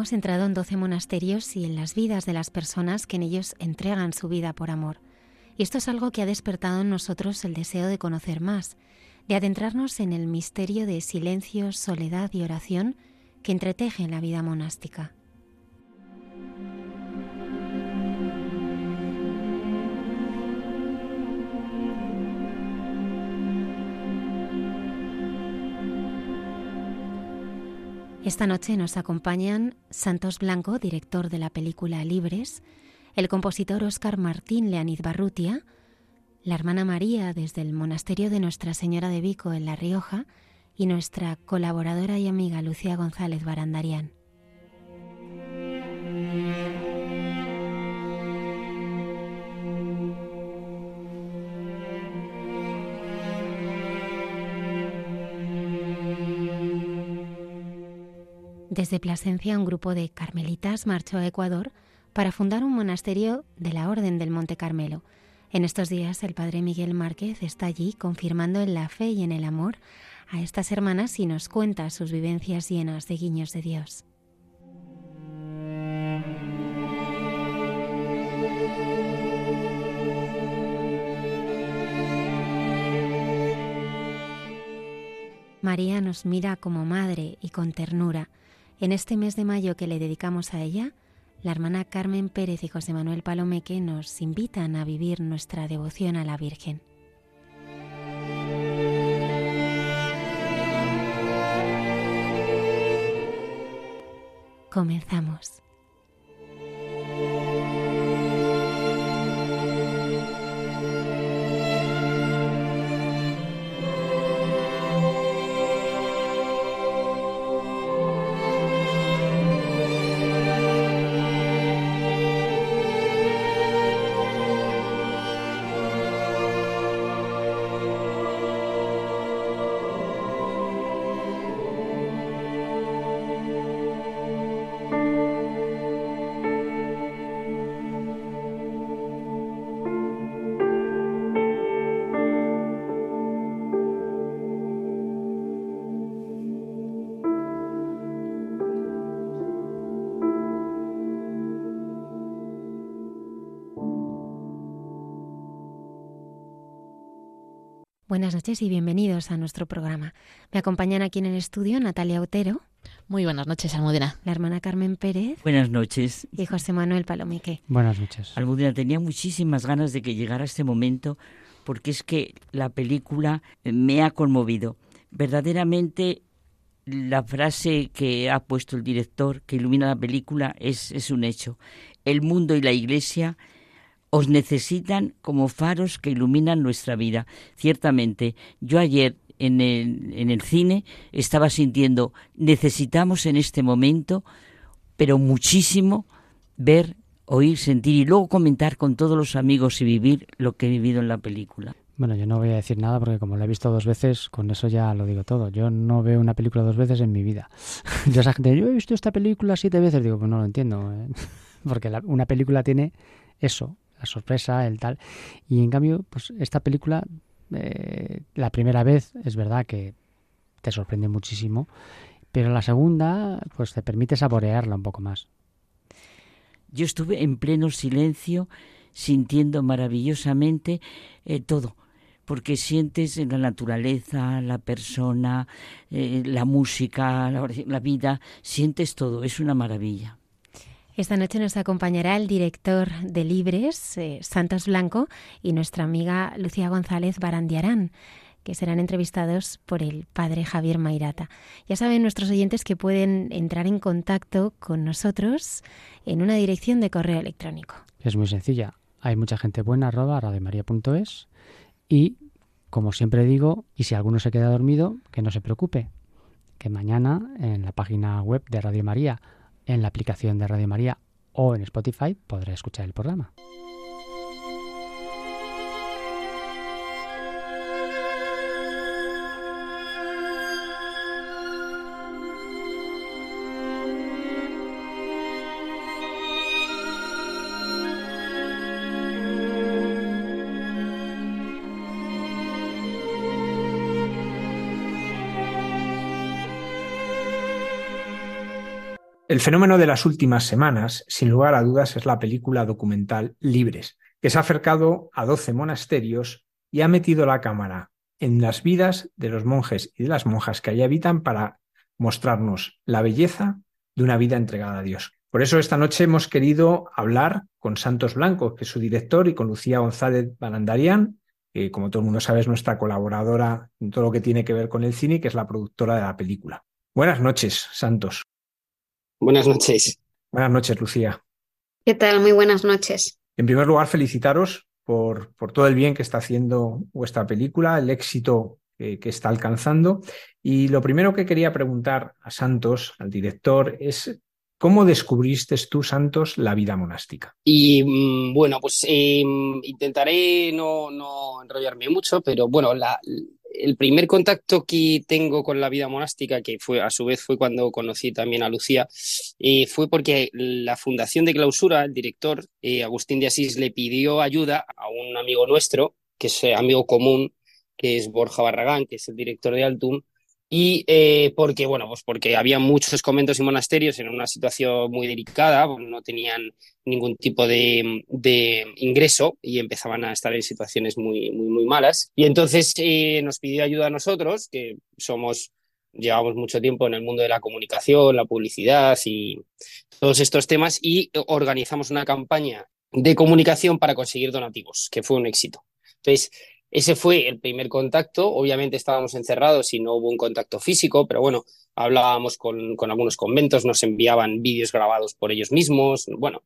Hemos entrado en doce monasterios y en las vidas de las personas que en ellos entregan su vida por amor. Y esto es algo que ha despertado en nosotros el deseo de conocer más, de adentrarnos en el misterio de silencio, soledad y oración que entretejen la vida monástica. Esta noche nos acompañan Santos Blanco, director de la película Libres, el compositor Óscar Martín Leanid Barrutia, la hermana María desde el monasterio de Nuestra Señora de Vico en La Rioja y nuestra colaboradora y amiga Lucía González Barandarián. Desde Plasencia, un grupo de carmelitas marchó a Ecuador para fundar un monasterio de la Orden del Monte Carmelo. En estos días, el padre Miguel Márquez está allí confirmando en la fe y en el amor a estas hermanas y nos cuenta sus vivencias llenas de guiños de Dios. María nos mira como madre y con ternura en este mes de mayo que le dedicamos a ella, la hermana Carmen Pérez y José Manuel Palomeque nos invitan a vivir nuestra devoción a la Virgen. Comenzamos. Buenas noches y bienvenidos a nuestro programa. Me acompañan aquí en el estudio Natalia Otero. Muy buenas noches, Almudena. La hermana Carmen Pérez. Buenas noches. Y José Manuel Palomique. Buenas noches. Almudena, tenía muchísimas ganas de que llegara este momento porque es que la película me ha conmovido. Verdaderamente la frase que ha puesto el director que ilumina la película es, es un hecho. El mundo y la iglesia os necesitan como faros que iluminan nuestra vida. Ciertamente, yo ayer en el, cine estaba sintiendo, necesitamos en este momento, pero muchísimo, ver, oír, sentir y luego comentar con todos los amigos y vivir lo que he vivido en la película. Bueno, yo no voy a decir nada porque como la he visto dos veces, con eso ya lo digo todo. Yo no veo una película dos veces en mi vida. yo esa gente, yo he visto esta película siete veces, digo, pues no lo entiendo. ¿eh? Porque una película tiene eso, la sorpresa, el tal. Y en cambio, pues esta película, eh, la primera vez es verdad que te sorprende muchísimo, pero la segunda, pues te permite saborearla un poco más. Yo estuve en pleno silencio, sintiendo maravillosamente eh, todo porque sientes en la naturaleza, la persona, eh, la música, la, vida, sientes todo, es una maravilla. Esta noche nos acompañará el director de Libres, eh, Santos Blanco, y nuestra amiga Lucía González Barandiarán que serán entrevistados por el padre Javier Mairata. Ya saben nuestros oyentes que pueden entrar en contacto con nosotros en una dirección de correo electrónico. Es muy sencilla. Hay mucha gente buena arroba radiomaria.es y como siempre digo, y si alguno se queda dormido, que no se preocupe, que mañana en la página web de Radio María, en la aplicación de Radio María o en Spotify podrá escuchar el programa. El fenómeno de las últimas semanas, sin lugar a dudas, es la película documental Libres, que se ha acercado a 12 monasterios y ha metido la cámara en las vidas de los monjes y de las monjas que allí habitan para mostrarnos la belleza de una vida entregada a Dios. Por eso esta noche hemos querido hablar con Santos Blanco, que es su director, y con Lucía González Balandarian, que como todo el mundo sabe es nuestra colaboradora en todo lo que tiene que ver con el cine que es la productora de la película. Buenas noches, Santos. Buenas noches. Buenas noches, Lucía. ¿Qué tal? Muy buenas noches. En primer lugar, felicitaros por, por todo el bien que está haciendo vuestra película, el éxito que, está alcanzando. Y lo primero que quería preguntar a Santos, al director, es ¿Cómo descubriste tú, Santos, la vida monástica? Y mm, bueno, pues em, intentaré no, no, enrollarme mucho, pero bueno, la, el primer contacto que tengo con la vida monástica, que fue a su vez fue cuando conocí también a Lucía, eh, fue porque la Fundación de Clausura, el director eh, Agustín de Asís, le pidió ayuda a un amigo nuestro, que es eh, amigo común, que es Borja Barragán, que es el director de Altum, y eh, porque, bueno, pues porque había muchos conventos y monasterios en una situación muy delicada, no tenían ningún tipo de, ingreso y empezaban a estar en situaciones muy, muy, muy malas. Y entonces eh, nos pidió ayuda a nosotros, que somos, llevamos mucho tiempo en el mundo de la comunicación, la publicidad y todos estos temas, y organizamos una campaña de comunicación para conseguir donativos, que fue un éxito. Entonces, ese fue el primer contacto. Obviamente estábamos encerrados y no hubo un contacto físico, pero bueno, hablábamos con, algunos conventos, nos enviaban vídeos grabados por ellos mismos. Bueno,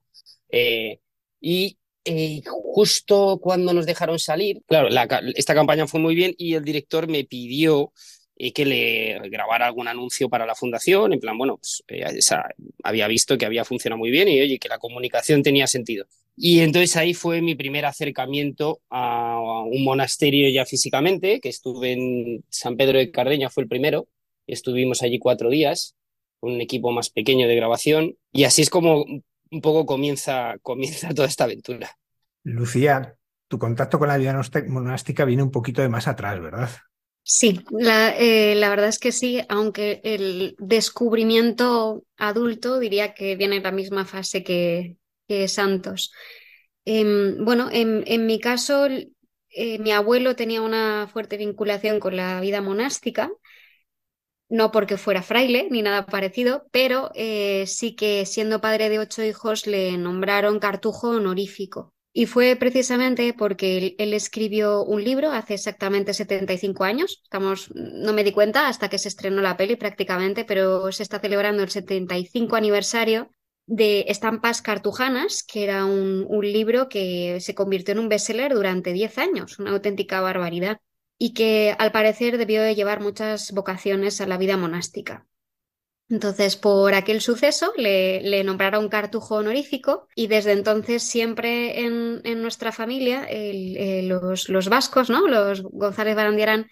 eh, y eh, justo cuando nos dejaron salir, claro, esta campaña fue muy bien y el director me pidió eh, que le grabara algún anuncio para la fundación, en plan, bueno, pues, había visto que había funcionado muy bien y oye, que la comunicación tenía sentido. Y entonces ahí fue mi primer acercamiento a un monasterio ya físicamente, que estuve en San Pedro de Cardeña, fue el primero. Estuvimos allí cuatro días, un equipo más pequeño de grabación. Y así es como un poco comienza, comienza toda esta aventura. Lucía, tu contacto con la vida monástica viene un poquito de más atrás, ¿verdad? Sí, la, eh, la, verdad es que sí, aunque el descubrimiento adulto diría que viene en la misma fase que, santos. Em, bueno, en, en, mi caso, eh, mi abuelo tenía una fuerte vinculación con la vida monástica, no porque fuera fraile ni nada parecido, pero eh, sí que siendo padre de ocho hijos le nombraron cartujo honorífico. Y fue precisamente porque él, escribió un libro hace exactamente 75 años. Estamos, no me di cuenta hasta que se estrenó la peli prácticamente, pero se está celebrando el 75 aniversario de Estampas Cartujanas, que era un, libro que se convirtió en un bestseller durante 10 años, una auténtica barbaridad, y que al parecer debió de llevar muchas vocaciones a la vida monástica. Entonces, por aquel suceso le, le, nombraron cartujo honorífico y desde entonces siempre en, nuestra familia eh, los, vascos, ¿no? los González Barandiarán,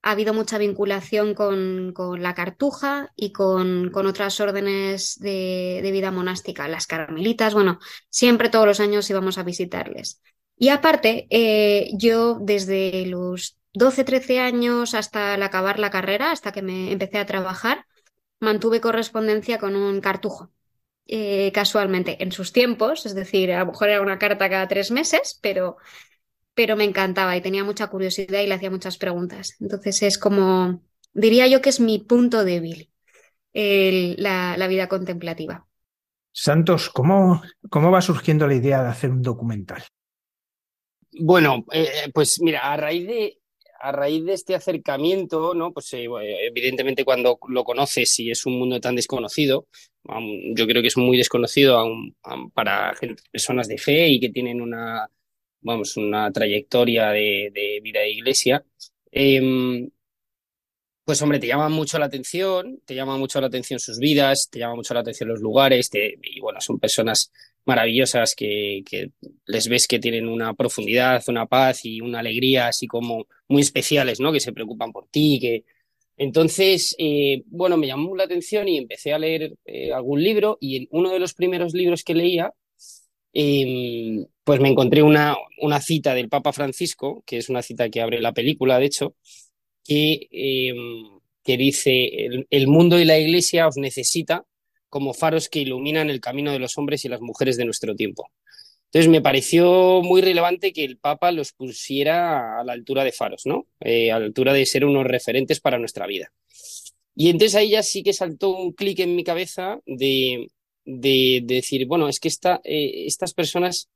ha habido mucha vinculación con, la cartuja y con, otras órdenes de, vida monástica, las carmelitas, bueno, siempre todos los años íbamos a visitarles. Y aparte, eh, yo desde los 12, 13 años hasta el acabar la carrera, hasta que me empecé a trabajar, mantuve correspondencia con un cartujo. Eh, casualmente en sus tiempos, es decir, a lo mejor era una carta cada tres meses, pero pero me encantaba y tenía mucha curiosidad y le hacía muchas preguntas. Entonces es como, diría yo que es mi punto débil, la, vida contemplativa. Santos, ¿cómo, ¿cómo va surgiendo la idea de hacer un documental? Bueno, eh, pues mira, a raíz de, a raíz de este acercamiento, ¿no? Pues eh, evidentemente cuando lo conoces y es un mundo tan desconocido, yo creo que es muy desconocido para personas de fe y que tienen una, vamos, una trayectoria de, vida de iglesia. Em, pues hombre, te llama mucho la atención, te llama mucho la atención sus vidas, te llama mucho la atención los lugares, y bueno, son personas maravillosas que, les ves que tienen una profundidad, una paz y una alegría así como muy especiales, ¿no? Que se preocupan por ti, que... Entonces, eh, bueno, me llamó la atención y empecé a leer eh, algún libro y en uno de los primeros libros que leía, em, pues me encontré una, una cita del Papa Francisco, que es una cita que abre la película, de hecho, que, em, que dice, el mundo y la iglesia os necesita como faros que iluminan el camino de los hombres y las mujeres de nuestro tiempo. Entonces me pareció muy relevante que el Papa los pusiera a la altura de faros, ¿no? Eh, a la altura de ser unos referentes para nuestra vida. Y entonces ahí ya sí que saltó un clic en mi cabeza de, decir, bueno, es que eh, estas personas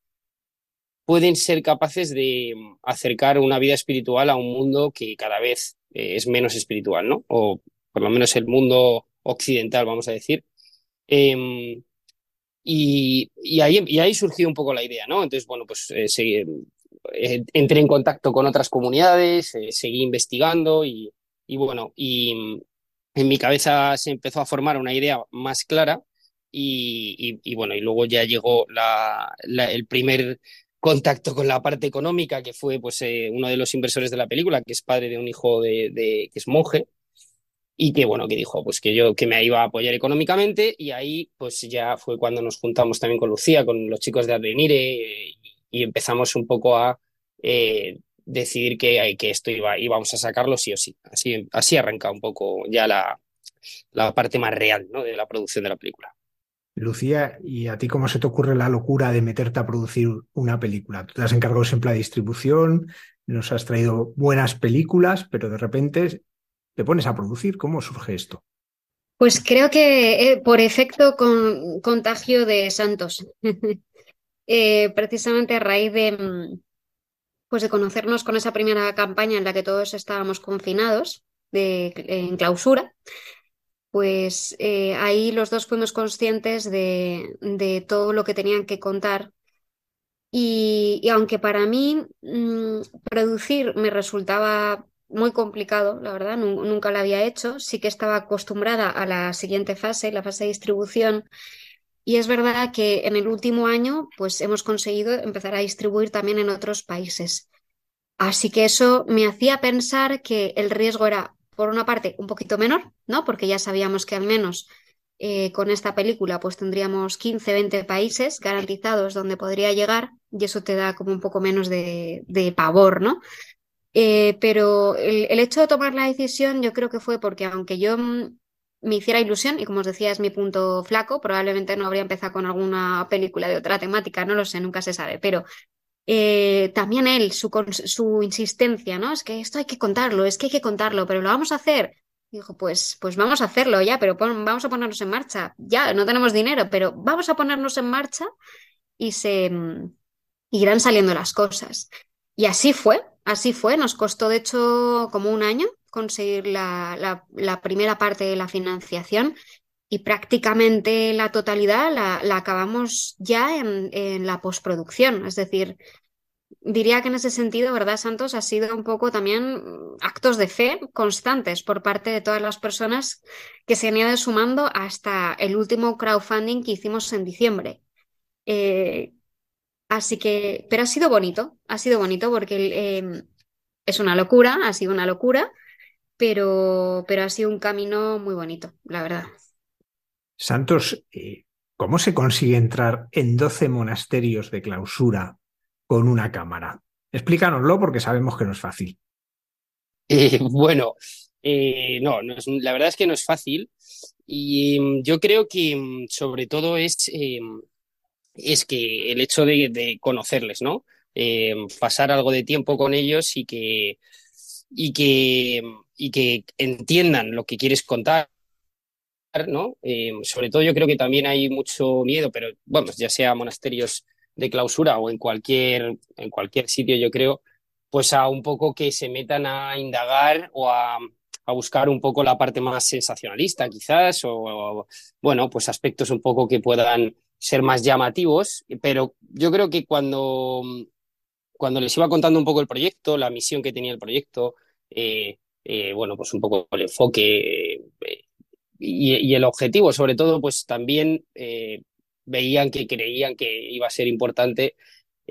pueden ser capaces de acercar una vida espiritual a un mundo que cada vez eh, es menos espiritual, ¿no? O por lo menos el mundo occidental, vamos a decir, Em, y, ahí, y ahí surgió un poco la idea, ¿no? Entonces, bueno, pues eh, eh, entré en contacto con otras comunidades, eh, seguí investigando y, bueno, y en mi cabeza se empezó a formar una idea más clara y, bueno, y luego ya llegó el primer contacto con la parte económica, que fue pues uno de los inversores de la película, que es padre de un hijo de, de que es monje, y que bueno, que dijo pues que yo que me iba a apoyar económicamente y ahí pues ya fue cuando nos juntamos también con Lucía, con los chicos de Advenire y, empezamos un poco a eh, decidir que, que esto iba, íbamos a sacarlo sí o sí. Así, así arranca un poco ya la, la parte más real ¿no? de la producción de la película. Lucía, ¿y a ti cómo se te ocurre la locura de meterte a producir una película? Tú te has encargado siempre de distribución, nos has traído buenas películas, pero de repente te pones a producir. ¿Cómo surge esto? Pues creo que eh, por efecto con, contagio de Santos. Eh, precisamente a raíz de, mm, pues de conocernos con esa primera campaña en la que todos estábamos confinados de, en clausura, pues eh, ahí los dos fuimos conscientes de, todo lo que tenían que contar. Y, aunque para mí mm, producir me resultaba muy complicado, la verdad, nunca lo había hecho. Sí que estaba acostumbrada a la siguiente fase, la fase de distribución. Y es verdad que en el último año, pues hemos conseguido empezar a distribuir también en otros países. Así que eso me hacía pensar que el riesgo era, por una parte, un poquito menor, ¿no? Porque ya sabíamos que al menos eh, con esta película, pues tendríamos 15, 20 países garantizados donde podría llegar, y eso te da como un poco menos de, de pavor, ¿no? Eh, pero el, hecho de tomar la decisión yo creo que fue porque aunque yo mm, me hiciera ilusión, y como os decía es mi punto flaco, probablemente no habría empezado con alguna película de otra temática, no lo sé, nunca se sabe, pero eh, también él, su, insistencia, ¿no? Es que esto hay que contarlo, es que hay que contarlo, pero lo vamos a hacer. Dijo, pues, pues vamos a hacerlo ya, pero vamos a ponernos en marcha. Ya, no tenemos dinero, pero vamos a ponernos en marcha y se mm, irán saliendo las cosas. Y así fue, Así fue, nos costó de hecho como un año conseguir la, primera parte de la financiación y prácticamente la totalidad la, acabamos ya en, la postproducción. Es decir, diría que en ese sentido, ¿verdad, Santos? Ha sido un poco también actos de fe constantes por parte de todas las personas que se han ido sumando hasta el último crowdfunding que hicimos en diciembre. Eh, Así que, pero ha sido bonito, ha sido bonito porque em, es una locura, ha sido una locura, pero, pero ha sido un camino muy bonito, la verdad. Santos, eh, ¿cómo se consigue entrar en 12 monasterios de clausura con una cámara? Explícanoslo porque sabemos que no es fácil. Eh, bueno, eh, no, la verdad es que no es fácil y em, yo creo que em, sobre todo es es que el hecho de, conocerles, ¿no? pasar algo de tiempo con ellos y que, y que, y que entiendan lo que quieres contar ¿no? Eh, sobre todo yo creo que también hay mucho miedo, pero bueno, ya sea monasterios de clausura o en cualquier, en cualquier sitio, yo creo, pues a un poco que se metan a indagar o a, buscar un poco la parte más sensacionalista, quizás, o, bueno, pues aspectos un poco que puedan ser más llamativos, pero yo creo que cuando, cuando les iba contando un poco el proyecto, la misión que tenía el proyecto, eh, eh, bueno, pues un poco el enfoque y, el objetivo, sobre todo, pues también eh, veían que creían que iba a ser importante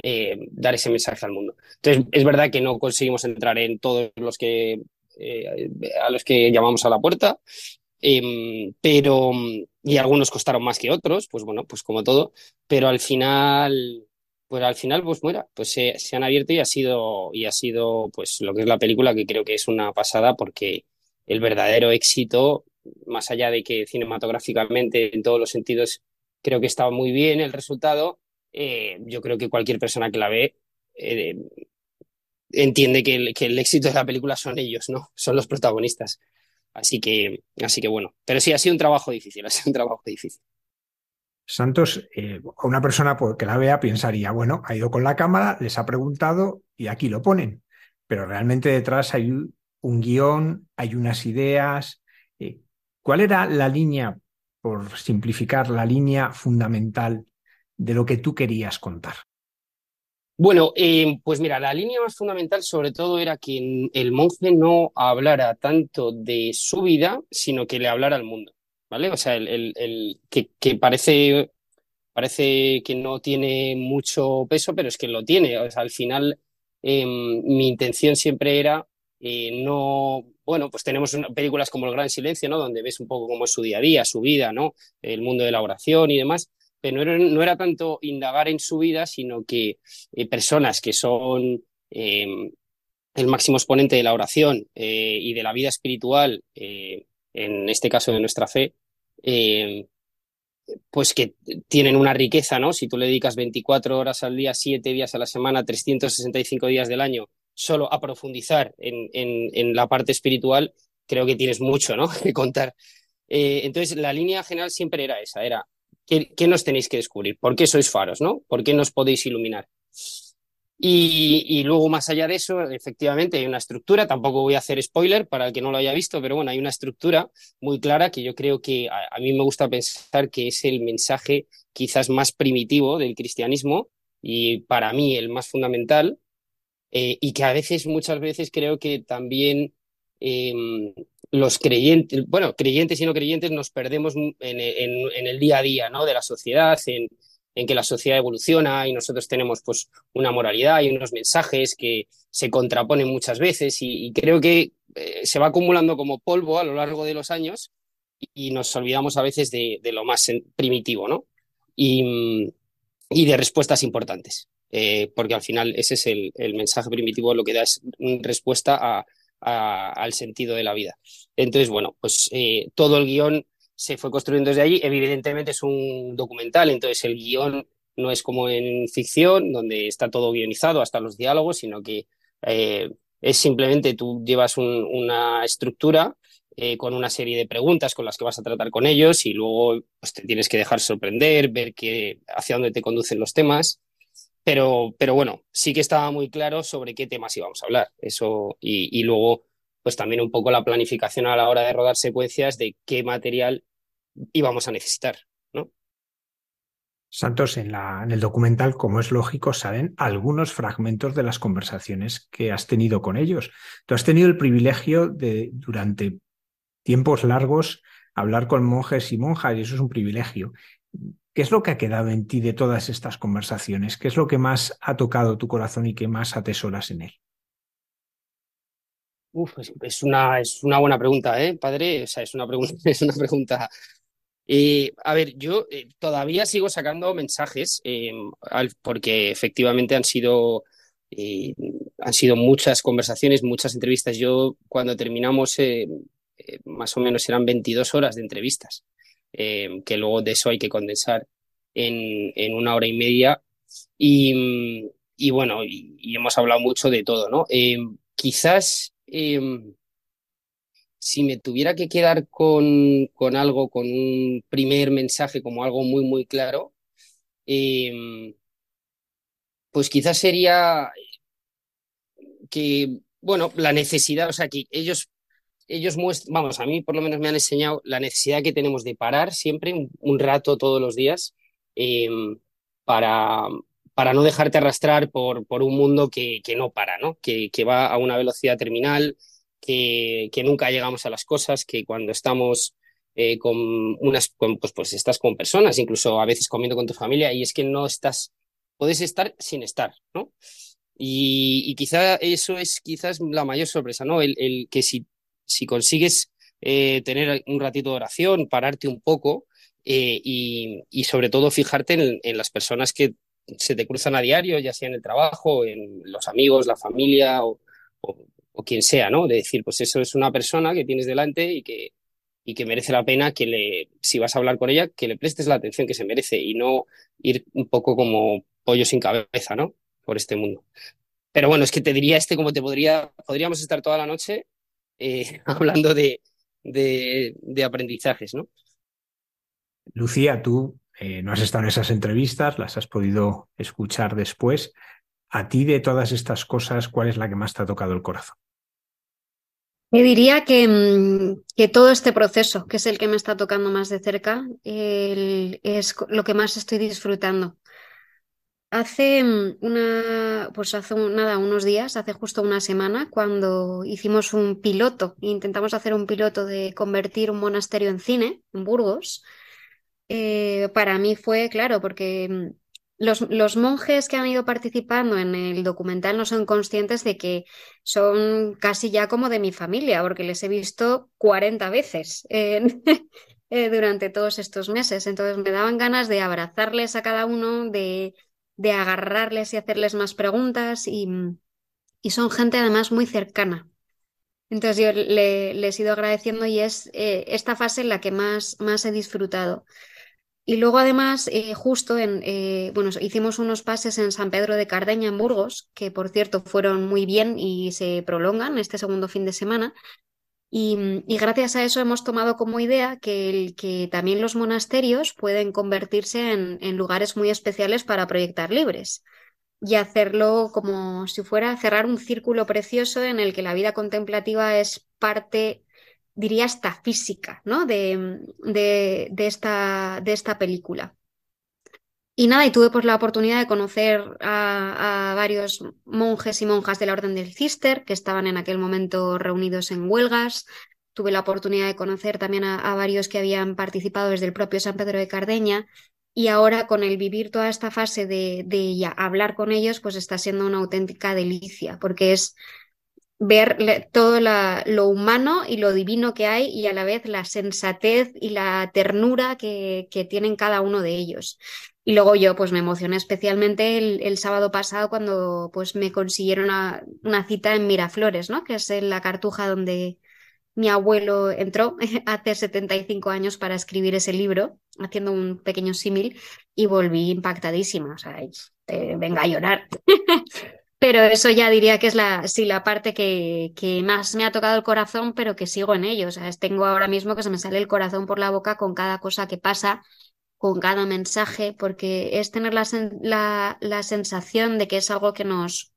eh, dar ese mensaje al mundo. Entonces, es verdad que no conseguimos entrar en todos los que eh, a los que llamamos a la puerta, em, pero y algunos costaron más que otros, pues bueno, pues como todo, pero al final pues al final, pues mira, pues se, han abierto y ha sido, y ha sido pues lo que es la película, que creo que es una pasada porque el verdadero éxito más allá de que cinematográficamente en todos los sentidos creo que estaba muy bien el resultado, eh, yo creo que cualquier persona que la ve eh, entiende que el, que el, éxito de la película son ellos, ¿no? Son los protagonistas. Así que, así que bueno, pero sí ha sido un trabajo difícil, ha sido un trabajo difícil. Santos, eh, una persona que la vea pensaría, bueno, ha ido con la cámara, les ha preguntado y aquí lo ponen. Pero realmente detrás hay un guion, hay unas ideas, ¿Cuál era la línea, por simplificar, la línea fundamental de lo que tú querías contar? Bueno, eh, pues mira, la línea más fundamental sobre todo era que el monje no hablara tanto de su vida, sino que le hablara al mundo, ¿vale? O sea, el, que, parece, parece que no tiene mucho peso, pero es que lo tiene. O sea, al final, em, mi intención siempre era eh, no bueno, pues tenemos películas como El Gran Silencio, ¿no? Donde ves un poco cómo es su día a día, su vida, ¿no? El mundo de la oración y demás. Pero no era, tanto indagar en su vida, sino que eh, personas que son em, el máximo exponente de la oración eh, y de la vida espiritual, eh, en este caso de nuestra fe, em, pues que tienen una riqueza, ¿no? Si tú le dedicas 24 horas al día, 7 días a la semana, 365 días del año solo a profundizar en, en, la parte espiritual, creo que tienes mucho ¿no? que contar. Entonces, la línea general siempre era esa, era ¿qué, ¿qué, nos tenéis que descubrir? ¿Por qué sois faros? ¿no? ¿Por qué nos podéis iluminar? Y, luego, más allá de eso, efectivamente hay una estructura, tampoco voy a hacer spoiler para el que no lo haya visto, pero bueno, hay una estructura muy clara que yo creo que a, a mí me gusta pensar que es el mensaje quizás más primitivo del cristianismo y para mí el más fundamental, eh, y que a veces, muchas veces creo que también em, los creyentes, bueno, creyentes y no creyentes nos perdemos en, el día a día ¿no? de la sociedad, en, que la sociedad evoluciona y nosotros tenemos pues una moralidad y unos mensajes que se contraponen muchas veces y, creo que eh, se va acumulando como polvo a lo largo de los años y, nos olvidamos a veces de, lo más primitivo, ¿no? y de respuestas importantes. Eh, porque al final ese es el, mensaje primitivo, lo que da es respuesta al sentido de la vida. Entonces, bueno, pues eh, todo el guion se fue construyendo desde allí. Evidentemente es un documental, entonces el guion no es como en ficción, donde está todo guionizado, hasta los diálogos, sino que eh, es simplemente tú llevas una estructura con una serie de preguntas con las que vas a tratar con ellos y luego pues, te tienes que dejar sorprender, ver que, hacia dónde te conducen los temas pero, pero bueno, sí que estaba muy claro sobre qué temas íbamos a hablar. Eso, y, luego, pues también un poco la planificación a la hora de rodar secuencias de qué material íbamos a necesitar. Santos, en, la, en el documental, como es lógico, salen algunos fragmentos de las conversaciones que has tenido con ellos. Tú has tenido el privilegio de, durante tiempos largos, hablar con monjes y monjas, y eso es un privilegio. ¿Qué es lo que ha quedado en ti de todas estas conversaciones? ¿Qué es lo que más ha tocado tu corazón y qué más atesoras en él? Uf, es, una, es una buena pregunta, ¿eh, padre? O sea, es una pregunta, es una pregunta. Eh, a ver, yo eh, todavía sigo sacando mensajes em, porque efectivamente han sido, eh, han sido muchas conversaciones, muchas entrevistas. Yo cuando terminamos, más o menos eran 22 horas de entrevistas. Eh, que luego de eso hay que condensar en, una hora y media. Y, y bueno, y, hemos hablado mucho de todo, ¿no? Em, quizás em, si me tuviera que quedar con, con, algo, con un primer mensaje como algo muy, muy claro, pues quizás sería que, bueno, la necesidad, o sea, que ellos, ellos muestran, vamos, a mí por lo menos me han enseñado la necesidad que tenemos de parar siempre un, rato todos los días para, para no dejarte arrastrar por, por un mundo que, que no para, ¿no? Que, que, va a una velocidad terminal, que, que, nunca llegamos a las cosas, que cuando estamos eh, con unas, pues, pues estás con personas, incluso a veces comiendo con tu familia, y es que no estás, puedes estar sin estar, ¿no? Y, y quizá eso es quizás la mayor sorpresa, ¿no? El, el que si, si consigues eh, tener un ratito de oración, pararte un poco, eh, y, sobre todo fijarte en, las personas que se te cruzan a diario, ya sea en el trabajo, en los amigos, la familia o, o, quien sea, ¿no? De decir, pues eso es una persona que tienes delante y que, y que merece la pena que le, si vas a hablar con ella, que le prestes la atención que se merece y no ir un poco como pollo sin cabeza, ¿no? Por este mundo. Pero bueno, es que te diría este como te podría, podríamos estar toda la noche eh, hablando de, de, de aprendizajes, ¿no? Lucía, tú eh, no has estado en esas entrevistas, las has podido escuchar después. A ti de todas estas cosas, ¿cuál es la que más te ha tocado el corazón? Me diría que, mm, que, todo este proceso, que es el que me está tocando más de cerca, es lo que más estoy disfrutando. Hace mm, una, pues hace nada, unos días, hace justo una semana, cuando hicimos un piloto, intentamos hacer un piloto de convertir un monasterio en cine en Burgos, eh, para mí fue claro, porque mm, los, los, monjes que han ido participando en el documental no son conscientes de que son casi ya como de mi familia, porque les he visto 40 veces eh, durante todos estos meses. Entonces me daban ganas de abrazarles a cada uno, de, de agarrarles y hacerles más preguntas y, y son gente además muy cercana. Entonces yo le, les he ido agradeciendo y es eh, esta fase en la que más, más he disfrutado. Y luego además, eh, justo en, eh, bueno, hicimos unos pases en San Pedro de Cardeña, en Burgos, que por cierto fueron muy bien y se prolongan este segundo fin de semana. Y, y gracias a eso hemos tomado como idea que, también los monasterios pueden convertirse en, lugares muy especiales para proyectar libres y hacerlo como si fuera cerrar un círculo precioso en el que la vida contemplativa es parte diría hasta física, ¿no? De, de, esta, de esta película. Y nada, y tuve pues la oportunidad de conocer a, varios monjes y monjas de la Orden del Cister que estaban en aquel momento reunidos en huelgas. Tuve la oportunidad de conocer también a, varios que habían participado desde el propio San Pedro de Cardeña. Y ahora con el vivir toda esta fase de, de hablar con ellos, pues está siendo una auténtica delicia, porque es ver todo lo humano y lo divino que hay y a la vez la sensatez y la ternura que, que tienen cada uno de ellos. Y luego yo pues me emocioné especialmente el, sábado pasado cuando pues me consiguieron una, cita en Miraflores, ¿no? Que es en la cartuja donde mi abuelo entró hace 75 años para escribir ese libro, haciendo un pequeño símil, y volví impactadísima. O sea, venga a llorar. Pero eso ya diría que es la, sí, la parte que, que, más me ha tocado el corazón, pero que sigo en ello. O sea, tengo ahora mismo que se me sale el corazón por la boca con cada cosa que pasa, con cada mensaje, porque es tener la, la, la sensación de que es algo que nos,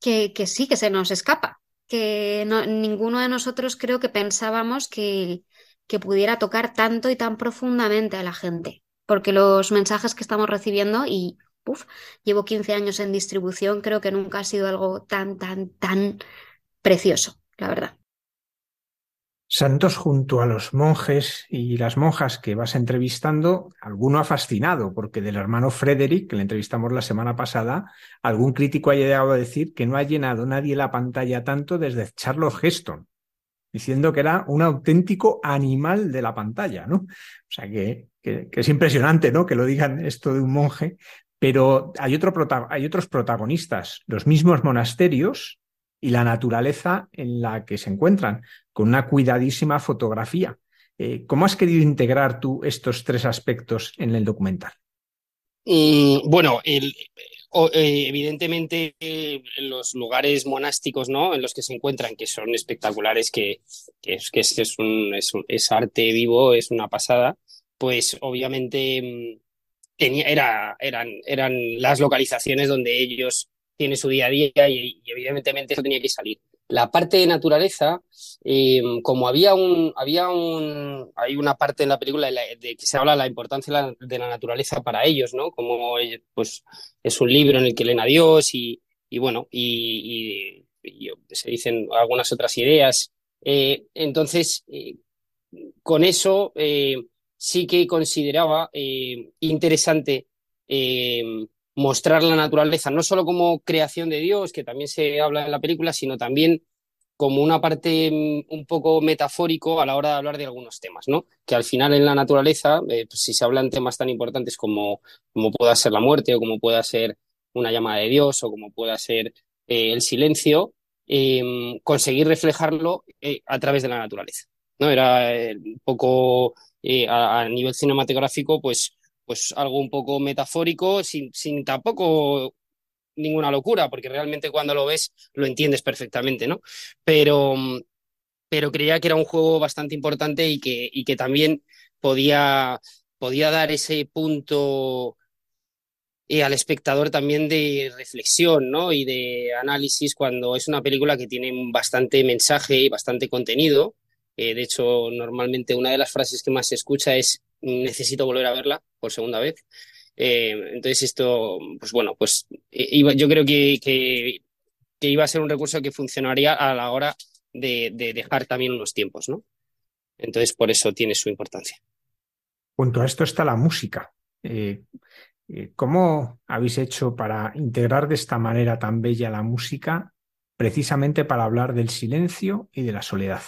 que, que sí, que se nos escapa. Que no, ninguno de nosotros creo que pensábamos que, que pudiera tocar tanto y tan profundamente a la gente. Porque los mensajes que estamos recibiendo y llevo 15 años en distribución, creo que nunca ha sido algo tan, tan, tan precioso, la verdad. Santos junto a los monjes y las monjas que vas entrevistando, alguno ha fascinado, porque del hermano Frederick, que le entrevistamos la semana pasada, algún crítico ha llegado a decir que no ha llenado nadie la pantalla tanto desde Charles Heston, diciendo que era un auténtico animal de la pantalla, ¿no? O sea que, es impresionante, ¿no? Que lo digan esto de un monje, pero hay otros protagonistas, los mismos monasterios y la naturaleza en la que se encuentran, con una cuidadísima fotografía. Eh, ¿Cómo has querido integrar tú estos tres aspectos en el documental? Mm, bueno, el, evidentemente en los lugares monásticos ¿no? en los que se encuentran, que son espectaculares, que, es, que es, un, es, arte vivo, es una pasada, pues obviamente mm, era, eran, eran las localizaciones donde ellos tienen su día a día y, evidentemente eso tenía que salir. La parte de naturaleza, eh, como había un, había un, hay una parte en la película de, que se habla de la importancia de la, naturaleza para ellos, ¿no? Como pues es un libro en el que leen a Dios y, y bueno, y, se dicen algunas otras ideas. Eh, entonces, eh, con eso sí que consideraba interesante mostrar la naturaleza, no solo como creación de Dios, que también se habla en la película, sino también como una parte mm, un poco metafórico a la hora de hablar de algunos temas, ¿no? Que al final en la naturaleza, eh, pues si se hablan temas tan importantes como, como pueda ser la muerte o como pueda ser una llamada de Dios o como pueda ser eh, el silencio, em, conseguir reflejarlo eh, a través de la naturaleza, ¿no? Era un poco a, nivel cinematográfico, pues pues algo un poco metafórico, sin, sin tampoco ninguna locura, porque realmente cuando lo ves lo entiendes perfectamente, ¿no? Pero, pero creía que era un juego bastante importante y que, y que también podía, podía dar ese punto eh, al espectador también de reflexión ¿no? y de análisis cuando es una película que tiene bastante mensaje y bastante contenido. Eh, de hecho, normalmente una de las frases que más se escucha es necesito volver a verla por segunda vez. Eh, entonces esto, pues bueno, pues iba, yo creo que, que, iba a ser un recurso que funcionaría a la hora de, dejar también unos tiempos, ¿no? Entonces por eso tiene su importancia. Junto a esto está la música. Eh, eh, ¿Cómo habéis hecho para integrar de esta manera tan bella la música precisamente para hablar del silencio y de la soledad?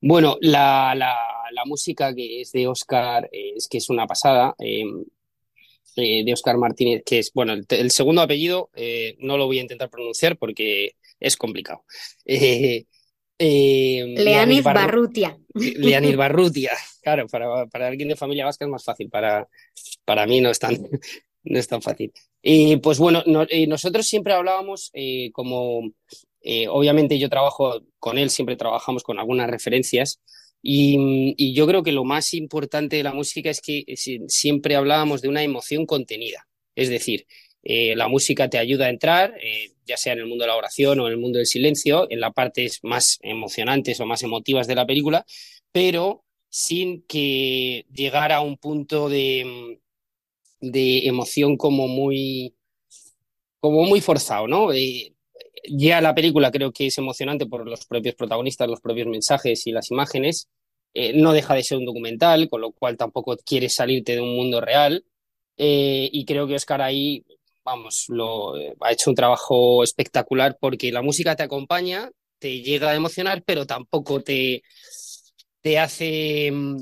Bueno, la, la, la música que es de Oscar es que es una pasada. Em, eh, de Oscar Martínez, que es, bueno, el, segundo apellido eh, no lo voy a intentar pronunciar porque es complicado. Eh, em, Leanid Barrutia. Leanid Barrutia, claro, para, para, alguien de familia vasca es más fácil, para, para mí no es tan, no es tan fácil. Y pues bueno, nosotros siempre hablábamos como, obviamente yo trabajo con él, siempre trabajamos con algunas referencias y, yo creo que lo más importante de la música es que siempre hablábamos de una emoción contenida. Es decir, eh, la música te ayuda a entrar, eh, ya sea en el mundo de la oración o en el mundo del silencio, en las partes más emocionantes o más emotivas de la película, pero sin que llegara a un punto de, de emoción como muy, como muy forzado, ¿no? Eh, ya la película creo que es emocionante por los propios protagonistas, los propios mensajes y las imágenes. Eh, no deja de ser un documental, con lo cual tampoco quieres salirte de un mundo real. Eh, y creo que Oscar ahí, vamos, lo, ha hecho un trabajo espectacular porque la música te acompaña, te llega a emocionar, pero tampoco te, te hace mm,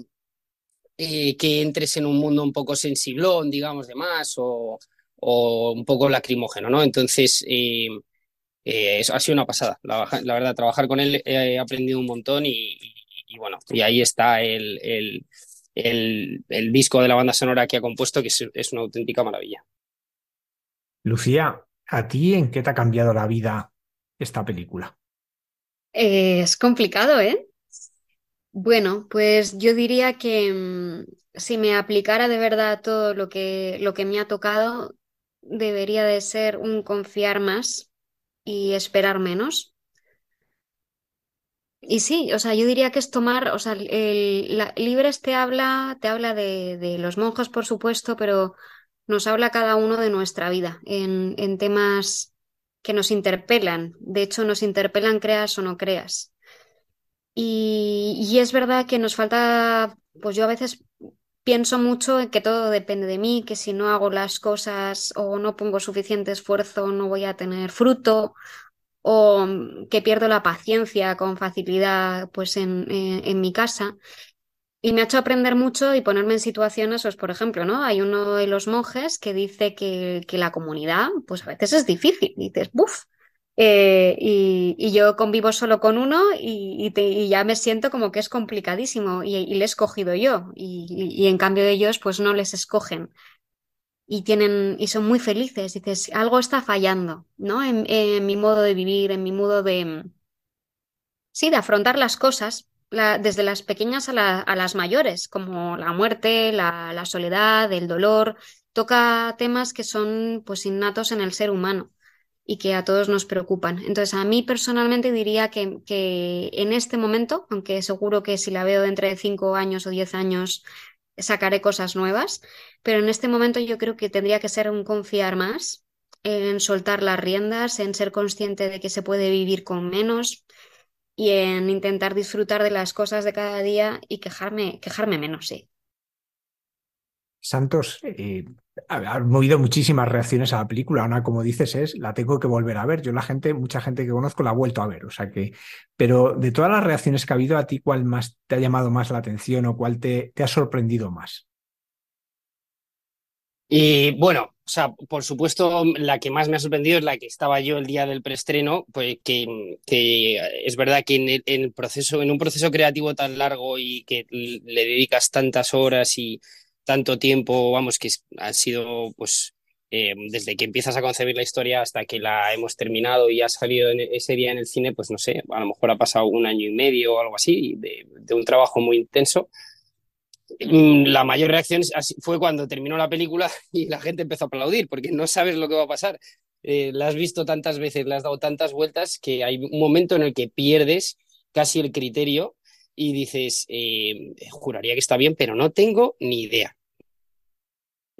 eh, que entres en un mundo un poco sensiblón, digamos, de más, o, o un poco lacrimógeno, ¿no? Entonces, eh, ha sido una pasada. La, verdad, trabajar con él he aprendido un montón y, bueno, y ahí está el, el, el, disco de la banda sonora que ha compuesto, que es, una auténtica maravilla. Lucía, ¿a ti en qué te ha cambiado la vida esta película? Eh, es complicado, ¿eh? Bueno, pues yo diría que mm, si me aplicara de verdad todo lo que, lo que me ha tocado, debería de ser un confiar más y esperar menos. Y sí, o sea, yo diría que es tomar, o sea, el, Libres te habla, te habla de, los monjes, por supuesto, pero nos habla cada uno de nuestra vida en, en temas que nos interpelan. De hecho, nos interpelan creas o no creas. Y, y, es verdad que nos falta, pues yo a veces pienso mucho en que todo depende de mí, que si no hago las cosas o no pongo suficiente esfuerzo no voy a tener fruto o que pierdo la paciencia con facilidad pues en, en, mi casa. Y me ha hecho aprender mucho y ponerme en situaciones, pues por ejemplo, ¿no? Hay uno de los monjes que dice que, que la comunidad, pues a veces es difícil. dices, ¡buf! Eh, y, yo convivo solo con uno y, ya me siento como que es complicadísimo y, le he escogido yo y, en cambio ellos pues no les escogen. y tienen y son muy felices. Dices, algo está fallando, ¿no? En, mi modo de vivir, en mi modo de sí, de afrontar las cosas, desde las pequeñas a, a, las mayores, como la muerte, la, la, soledad, el dolor. Toca temas que son pues innatos en el ser humano y que a todos nos preocupan. Entonces, a mí personalmente diría que, que en este momento, aunque seguro que si la veo dentro de cinco años o diez años sacaré cosas nuevas, pero en este momento yo creo que tendría que ser un confiar más, en soltar las riendas, en ser consciente de que se puede vivir con menos y en intentar disfrutar de las cosas de cada día y quejarme, quejarme menos, sí. Santos, eh, ha, movido muchísimas reacciones a la película. Una, como dices, es la tengo que volver a ver. Yo la gente, mucha gente que conozco la ha vuelto a ver. O sea que, pero de todas las reacciones que ha habido, ¿a ti cuál más te ha llamado más la atención o cuál te, te ha sorprendido más? Y bueno, o sea, por supuesto, la que más me ha sorprendido es la que estaba yo el día del preestreno, pues que, es verdad que en el, proceso, en un proceso creativo tan largo y que le dedicas tantas horas y, tanto tiempo, vamos, que ha sido pues eh, desde que empiezas a concebir la historia hasta que la hemos terminado y ha salido en ese día en el cine, pues no sé, a lo mejor ha pasado un año y medio o algo así, de, un trabajo muy intenso. Mm, la mayor reacción fue cuando terminó la película y la gente empezó a aplaudir, porque no sabes lo que va a pasar. Eh, la has visto tantas veces, le has dado tantas vueltas que hay un momento en el que pierdes casi el criterio y dices, eh, juraría que está bien, pero no tengo ni idea.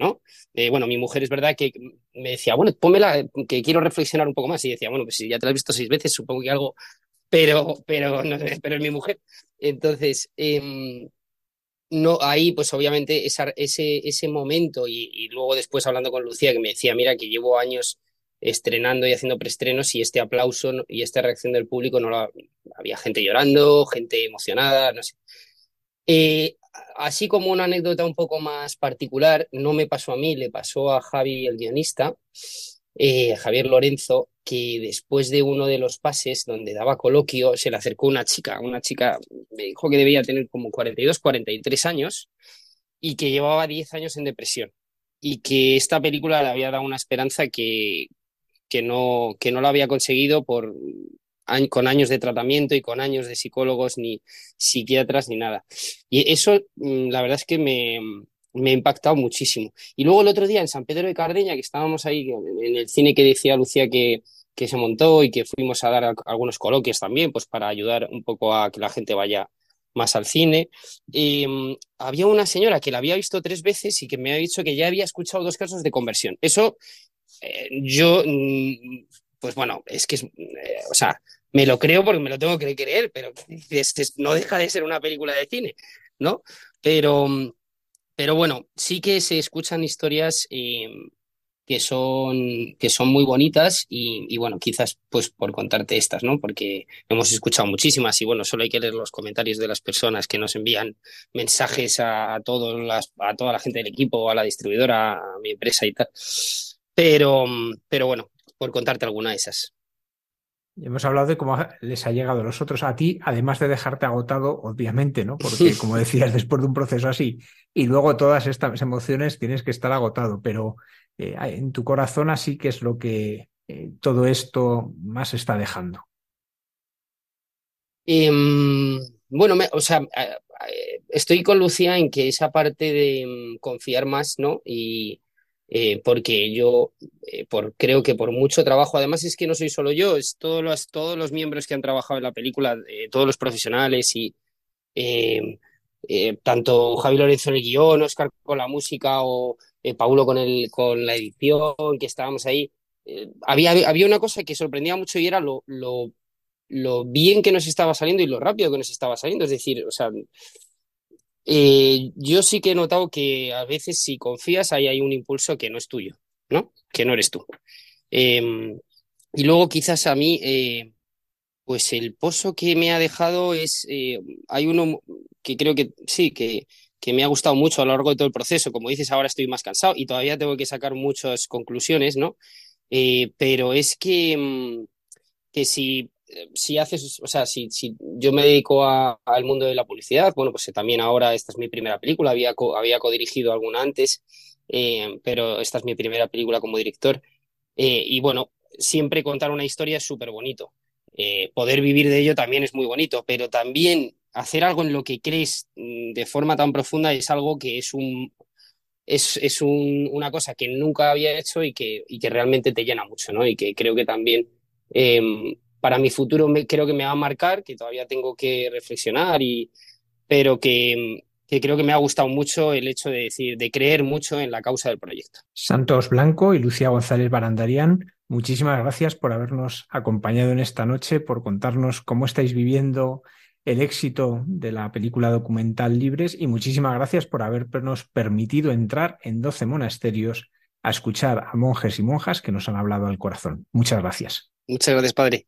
¿No? Eh, bueno, mi mujer es verdad que me decía, bueno, pónmela, que quiero reflexionar un poco más. Y decía, bueno, pues si ya te la has visto seis veces, supongo que algo, pero, pero, no, pero es mi mujer. Entonces, em, no, ahí, pues obviamente, ese, ese momento y, y, luego después hablando con Lucía, que me decía, mira, que llevo años estrenando y haciendo preestrenos y este aplauso y esta reacción del público no lo había gente llorando, gente emocionada, no sé. Eh, así como una anécdota un poco más particular, no me pasó a mí, le pasó a Javi, el guionista, eh, Javier Lorenzo, que después de uno de los pases donde daba coloquio, se le acercó una chica, una chica, me dijo que debía tener como 42, 43 años y que llevaba 10 años en depresión y que esta película le había dado una esperanza que, que no, que no lo había conseguido por, con años de tratamiento y con años de psicólogos ni psiquiatras ni nada. Y eso, mm, la verdad es que me, me ha impactado muchísimo. Y luego el otro día en San Pedro de Cardeña, que estábamos ahí en el cine que decía Lucía que, que se montó y que fuimos a dar algunos coloquios también, pues para ayudar un poco a que la gente vaya más al cine. Y, mm, había una señora que la había visto tres veces y que me ha dicho que ya había escuchado dos casos de conversión. Eso eh, yo, mm, pues bueno, es que es, eh, o sea, me lo creo porque me lo tengo que creer, pero no deja de ser una película de cine, ¿no? Pero, pero bueno, sí que se escuchan historias eh, que, son, que son muy bonitas y, bueno, quizás pues por contarte estas, ¿no? Porque hemos escuchado muchísimas y bueno, solo hay que leer los comentarios de las personas que nos envían mensajes a, a, las, a toda la gente del equipo, a la distribuidora, a mi empresa y tal. Pero, pero bueno, por contarte alguna de esas. Hemos hablado de cómo les ha llegado a los otros a ti, además de dejarte agotado, obviamente, ¿no? Porque, como decías, después de un proceso así, y luego todas estas emociones tienes que estar agotado, pero eh, en tu corazón así que es lo que eh, todo esto más está dejando. Em, bueno, o sea, estoy con Lucía en que esa parte de mm, confiar más, ¿no? Y, eh, porque yo eh, por, creo que por mucho trabajo, además es que no soy solo yo, es todos los, todos los miembros que han trabajado en la película, eh, todos los profesionales y tanto Javi Lorenzo en guion, Oscar con la música o Paulo con, el, con la edición, que estábamos ahí. había, había una cosa que sorprendía mucho y era lo, lo, lo bien que nos estaba saliendo y lo rápido que nos estaba saliendo. Es decir, o sea, eh, yo sí que he notado que a veces si confías ahí hay un impulso que no es tuyo, ¿no? Que no eres tú. Em, y luego quizás a mí, eh, pues el pozo que me ha dejado es, eh, hay uno que creo que sí, que, que me ha gustado mucho a lo largo de todo el proceso. Como dices, ahora estoy más cansado y todavía tengo que sacar muchas conclusiones, ¿no? pero es que, mm, que si si haces, o sea, si, si yo me dedico al mundo de la publicidad, bueno, pues también ahora esta es mi primera película, había, había codirigido alguna antes, eh, pero esta es mi primera película como director. Eh, y bueno, siempre contar una historia es súper bonito. Eh, poder vivir de ello también es muy bonito, pero también hacer algo en lo que crees mm, de forma tan profunda es algo que es un es, es un, una cosa que nunca había hecho y que, y que realmente te llena mucho, ¿no? Y que creo que también em, para mi futuro me, creo que me va a marcar, que todavía tengo que reflexionar, y, pero que, que creo que me ha gustado mucho el hecho de decir, de creer mucho en la causa del proyecto. Santos Blanco y Lucía González Barandarian, muchísimas gracias por habernos acompañado en esta noche, por contarnos cómo estáis viviendo el éxito de la película documental Libres y muchísimas gracias por habernos permitido entrar en 12 monasterios a escuchar a monjes y monjas que nos han hablado al corazón. Muchas gracias. Muchas gracias, padre.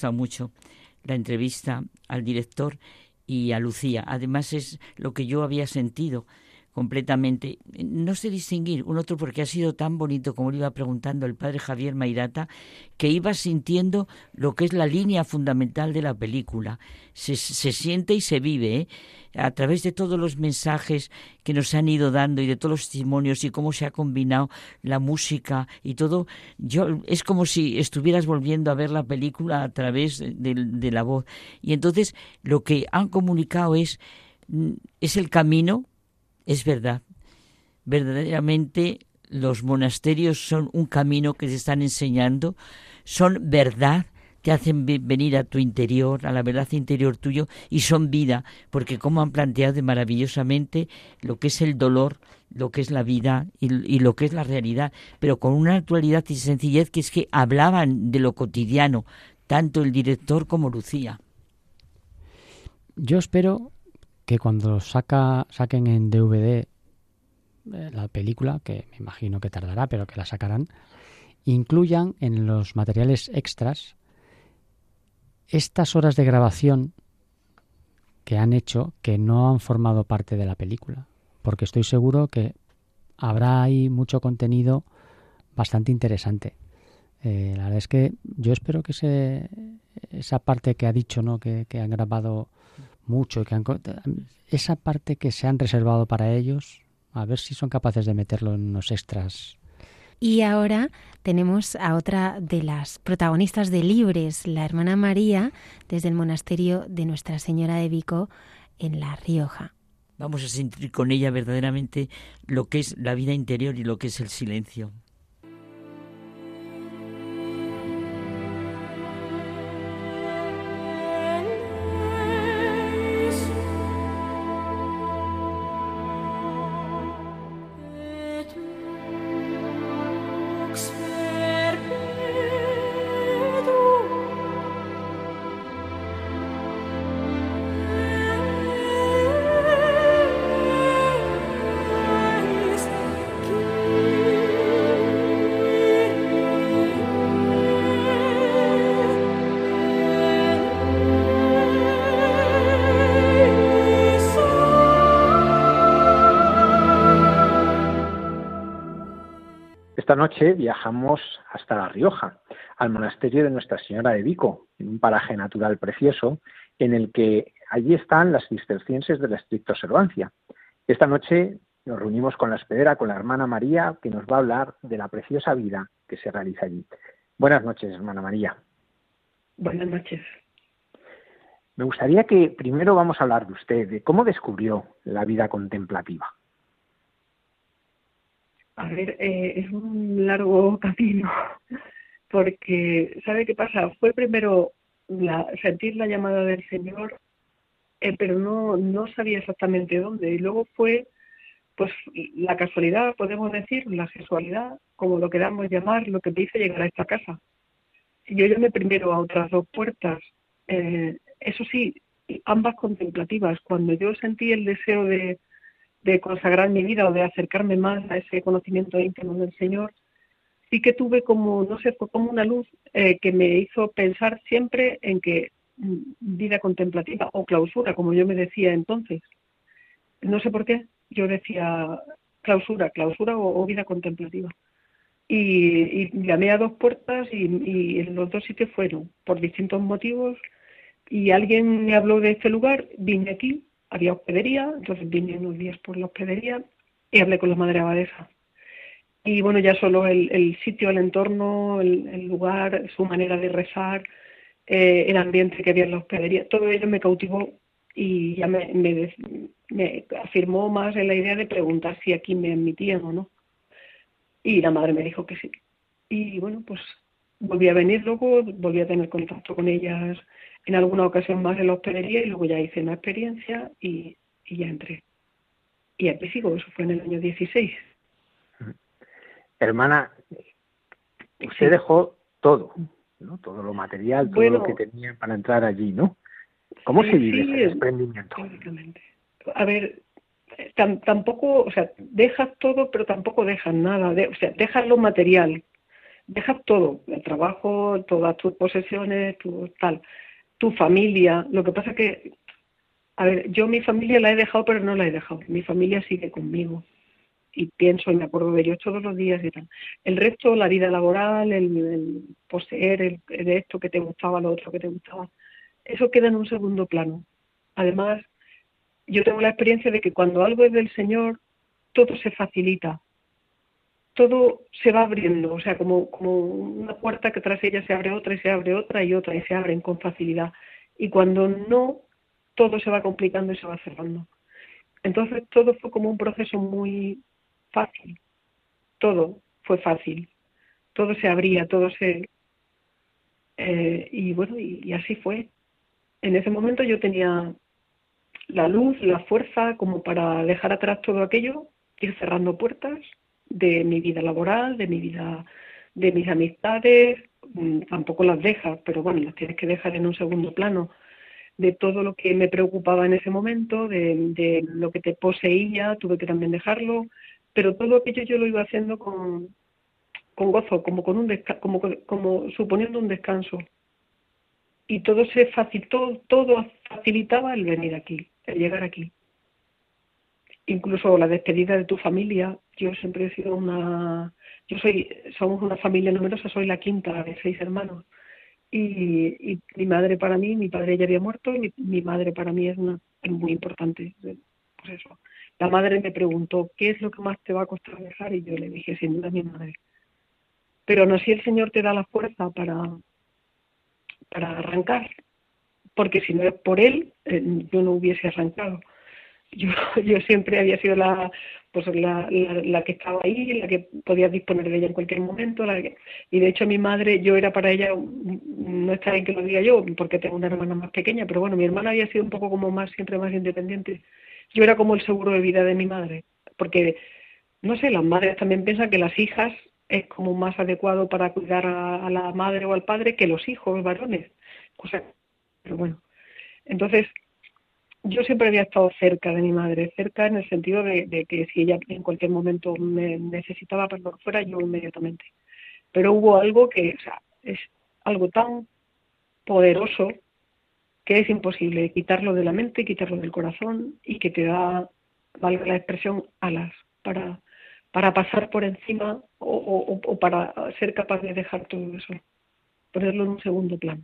Gustado mucho la entrevista al director y a Lucía. Además es lo que yo había sentido completamente. No sé distinguir un otro porque ha sido tan bonito como le iba preguntando el padre Javier Mairata, que iba sintiendo lo que es la línea fundamental de la película. Se, se siente y se vive, ¿eh? a través de todos los mensajes que nos han ido dando y de todos los testimonios y cómo se ha combinado la música y todo, yo es como si estuvieras volviendo a ver la película a través de, de la voz. Y entonces lo que han comunicado es mm, es el camino es verdad. Verdaderamente los monasterios son un camino que te están enseñando, son verdad, te hacen venir a tu interior, a la verdad interior tuyo, y son vida, porque como han planteado maravillosamente lo que es el dolor, lo que es la vida y, y, lo que es la realidad, pero con una actualidad y sencillez que es que hablaban de lo cotidiano, tanto el director como Lucía. Yo espero que cuando saca, saquen en DVD eh, la película, que me imagino que tardará, pero que la sacarán, incluyan en los materiales extras estas horas de grabación que han hecho que no han formado parte de la película, porque estoy seguro que habrá ahí mucho contenido bastante interesante. Eh, la verdad es que yo espero que se, esa parte que ha dicho, ¿no? que, que han grabado mucho, que han, esa parte que se han reservado para ellos, a ver si son capaces de meterlo en unos extras. Y ahora tenemos a otra de las protagonistas de Libres, la hermana María, desde el monasterio de Nuestra Señora de Vico en La Rioja. Vamos a sentir con ella verdaderamente lo que es la vida interior y lo que es el silencio. Noche viajamos hasta La Rioja, al monasterio de Nuestra Señora de Vico, en un paraje natural precioso, en el que allí están las cistercienses de la estricta observancia. Esta noche nos reunimos con la hospedera, con la hermana María, que nos va a hablar de la preciosa vida que se realiza allí. Buenas noches, hermana María. Buenas noches. Me gustaría que primero vamos a hablar de usted, de cómo descubrió la vida contemplativa. A ver, eh, es un largo camino, porque, ¿sabe qué pasa? Fue primero sentir la llamada del Señor, eh, pero no, no sabía exactamente dónde. Y luego fue, pues, la casualidad, podemos decir, la casualidad, como lo queramos llamar, lo que me hizo llegar a esta casa. Yo llamé primero a otras dos puertas. Eh, eso sí, ambas contemplativas. Cuando yo sentí el deseo de, de consagrar mi vida o de acercarme más a ese conocimiento íntimo del Señor, sí que tuve como, no sé, como una luz eh, que me hizo pensar siempre en que mm, vida contemplativa o clausura, como yo me decía entonces. No sé por qué, yo decía clausura, clausura o, vida contemplativa. Y, llamé a dos puertas y, y en los dos sitios fueron por distintos motivos y alguien me habló de este lugar, vine aquí había hospedería, entonces vine unos días por la hospedería y hablé con la madre abadesa. Y bueno, ya solo el, sitio, el entorno, el, lugar, su manera de rezar, eh, el ambiente que había en la hospedería, todo ello me cautivó y ya me, me, afirmó más en la idea de preguntar si aquí me admitían o no. Y la madre me dijo que sí. Y bueno, pues volví a venir luego, volví a tener contacto con ellas en alguna ocasión más en la hospedería y luego ya hice una experiencia y, ya entré. Y aquí sigo, eso fue en el año 16. Hermana, usted dejó todo, ¿no? Todo lo material, todo lo que tenía para entrar allí, ¿no? ¿Cómo se vive ese desprendimiento? A ver, tampoco, o sea, dejas todo, pero tampoco dejas nada. De, o sea, dejas lo material, dejas todo, el trabajo, todas tus posesiones, tu tal tu familia. Lo que pasa que, a ver, yo mi familia la he dejado, pero no la he dejado. Mi familia sigue conmigo. Y pienso y me acuerdo de ellos todos los días y tal. El resto, la vida laboral, el, poseer, el, esto que te gustaba, lo otro que te gustaba, eso queda en un segundo plano. Además, yo tengo la experiencia de que cuando algo es del Señor, todo se facilita todo se va abriendo, o sea, como, como una puerta que tras ella se abre otra y se abre otra y otra y se abren con facilidad. Y cuando no, todo se va complicando y se va cerrando. Entonces todo fue como un proceso muy fácil, todo fue fácil, todo se abría, todo se... Eh, y bueno, y así fue. En ese momento yo tenía la luz, la fuerza como para dejar atrás todo aquello, ir cerrando puertas de mi vida laboral, de mi vida, de mis amistades, mm, tampoco las dejas, pero bueno, las tienes que dejar en un segundo plano, de todo lo que me preocupaba en ese momento, de, lo que te poseía, tuve que también dejarlo, pero todo aquello yo lo iba haciendo con, con gozo, como, con un como, como suponiendo un descanso. Y todo se facilitó, todo facilitaba el venir aquí, el llegar aquí incluso la despedida de tu familia. Yo siempre he sido una, yo soy, somos una familia numerosa, soy la quinta de seis hermanos. Y, mi madre para mí, mi padre ya había muerto, y mi, madre para mí es una muy importante. Pues eso. La madre me preguntó, ¿qué es lo que más te va a costar dejar? Y yo le dije, sin duda mi madre. Pero no si el Señor te da la fuerza para, para arrancar, porque si no es por Él, eh, yo no hubiese arrancado yo, yo siempre había sido la, pues la, la, que estaba ahí, la que podía disponer de ella en cualquier momento. La y de hecho mi madre, yo era para ella, no está bien que lo diga yo, porque tengo una hermana más pequeña, pero bueno, mi hermana había sido un poco como más, siempre más independiente. Yo era como el seguro de vida de mi madre, porque, no sé, las madres también piensan que las hijas es como más adecuado para cuidar a, a la madre o al padre que los hijos varones. Cosa, pero bueno. Entonces, yo siempre había estado cerca de mi madre, cerca en el sentido de, que si ella en cualquier momento me necesitaba para fuera, yo inmediatamente. Pero hubo algo que, o sea, es algo tan poderoso que es imposible quitarlo de la mente, quitarlo del corazón y que te da, valga la expresión, alas para, para pasar por encima o, o para ser capaz de dejar todo eso, ponerlo en un segundo plano.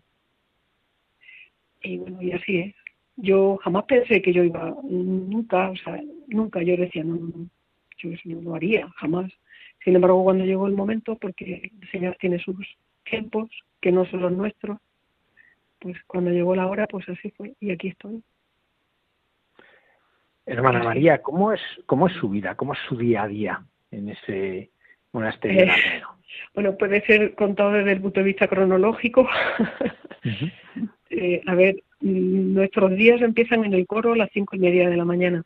Y bueno, y así es yo jamás pensé que yo iba, nunca, o sea, nunca yo decía, no, no, yo no lo haría, jamás. Sin embargo, cuando llegó el momento, porque el Señor tiene sus tiempos, que no son los nuestros, pues cuando llegó la hora, pues así fue, y aquí estoy. Hermana María, ¿cómo es, cómo es su vida? ¿Cómo es su día a día en ese monasterio eh, Bueno, puede ser contado desde el punto de vista cronológico. eh, a ver, nuestros días empiezan en el coro a las cinco y media de la mañana.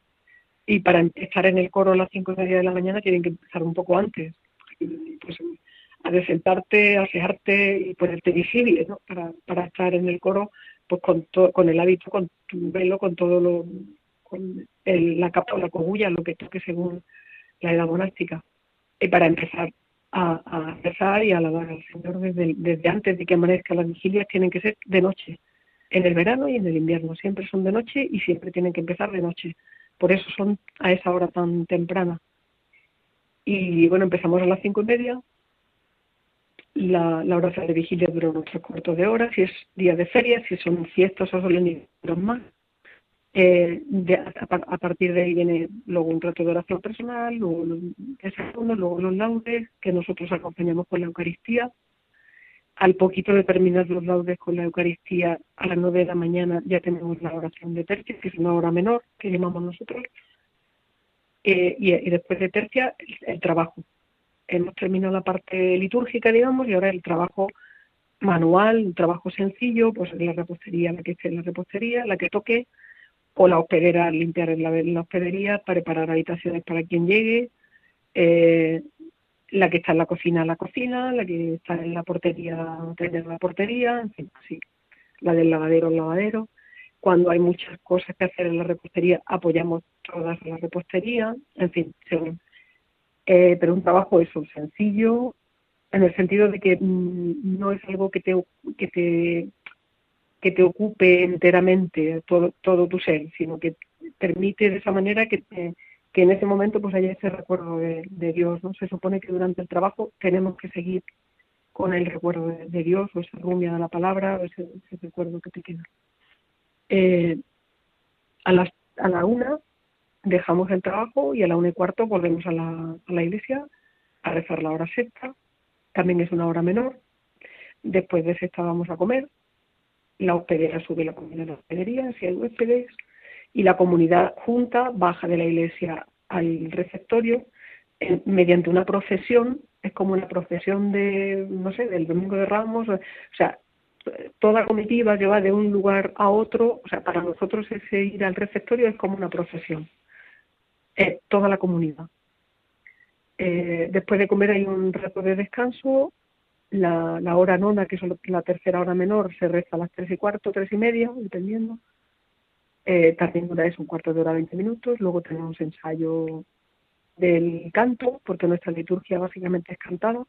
Y para estar en el coro a las cinco y media de la mañana tienen que empezar un poco antes. Pues, a sentarte, asearte y ponerte visible, ¿no? Para, para estar en el coro, pues con, con el hábito, con tu velo, con todo lo, con la capa o la cogulla, lo que toque según la edad monástica. Y para empezar a, rezar y a alabar al Señor desde, desde antes de que amanezca las vigilias tienen que ser de noche, en el verano y en el invierno. Siempre son de noche y siempre tienen que empezar de noche. Por eso son a esa hora tan temprana. Y bueno, empezamos a las cinco y media. La, la oración de vigilia dura unos tres cuartos de hora. Si es día de feria, si son fiestas o solemnidades más. Eh, a, partir de ahí viene luego un trato de oración personal, luego, luego los laudes que nosotros acompañamos con la Eucaristía. Al poquito de terminar los laudes con la Eucaristía, a las nueve de la mañana ya tenemos la oración de tercia, que es una hora menor, que llamamos nosotros. Eh, y, después de tercia, el, trabajo. Hemos terminado la parte litúrgica, digamos, y ahora el trabajo manual, un trabajo sencillo, pues la repostería, la que esté en la repostería, la que toque, o la hospedera, limpiar la, la hospedería, preparar habitaciones para quien llegue, eh, la que está en la cocina, la cocina, la que está en la portería, tener la portería, en fin, sí, la del lavadero, el lavadero. Cuando hay muchas cosas que hacer en la repostería, apoyamos todas en la repostería, en fin, según. Eh, pero un trabajo eso, sencillo, en el sentido de que mm, no es algo que te, que te que te ocupe enteramente todo, todo tu ser, sino que permite de esa manera que, que en ese momento pues haya ese recuerdo de, Dios. ¿no? Se supone que durante el trabajo tenemos que seguir con el recuerdo de, Dios o esa rumia de la palabra o ese, recuerdo que te queda. Eh, a, las, a la una dejamos el trabajo y a la una y cuarto volvemos a la, a la iglesia a rezar la hora sexta. También es una hora menor. Después de sexta vamos a comer la hospedera sube la comida de hospedería, si hay huéspedes, y la comunidad junta baja de la iglesia al receptorio mediante una procesión, es como una procesión de, no sé, del Domingo de Ramos, o, sea, toda comitiva lleva de un lugar a otro, o sea, para nosotros ese ir al receptorio es como una procesión, toda la comunidad. Eh, después de comer hay un rato de descanso la, hora nona, que es la tercera hora menor, se reza a las tres y cuarto, tres y media, dependiendo. Eh, dura es un cuarto de hora, veinte minutos. Luego tenemos ensayo del canto, porque nuestra liturgia básicamente es cantada.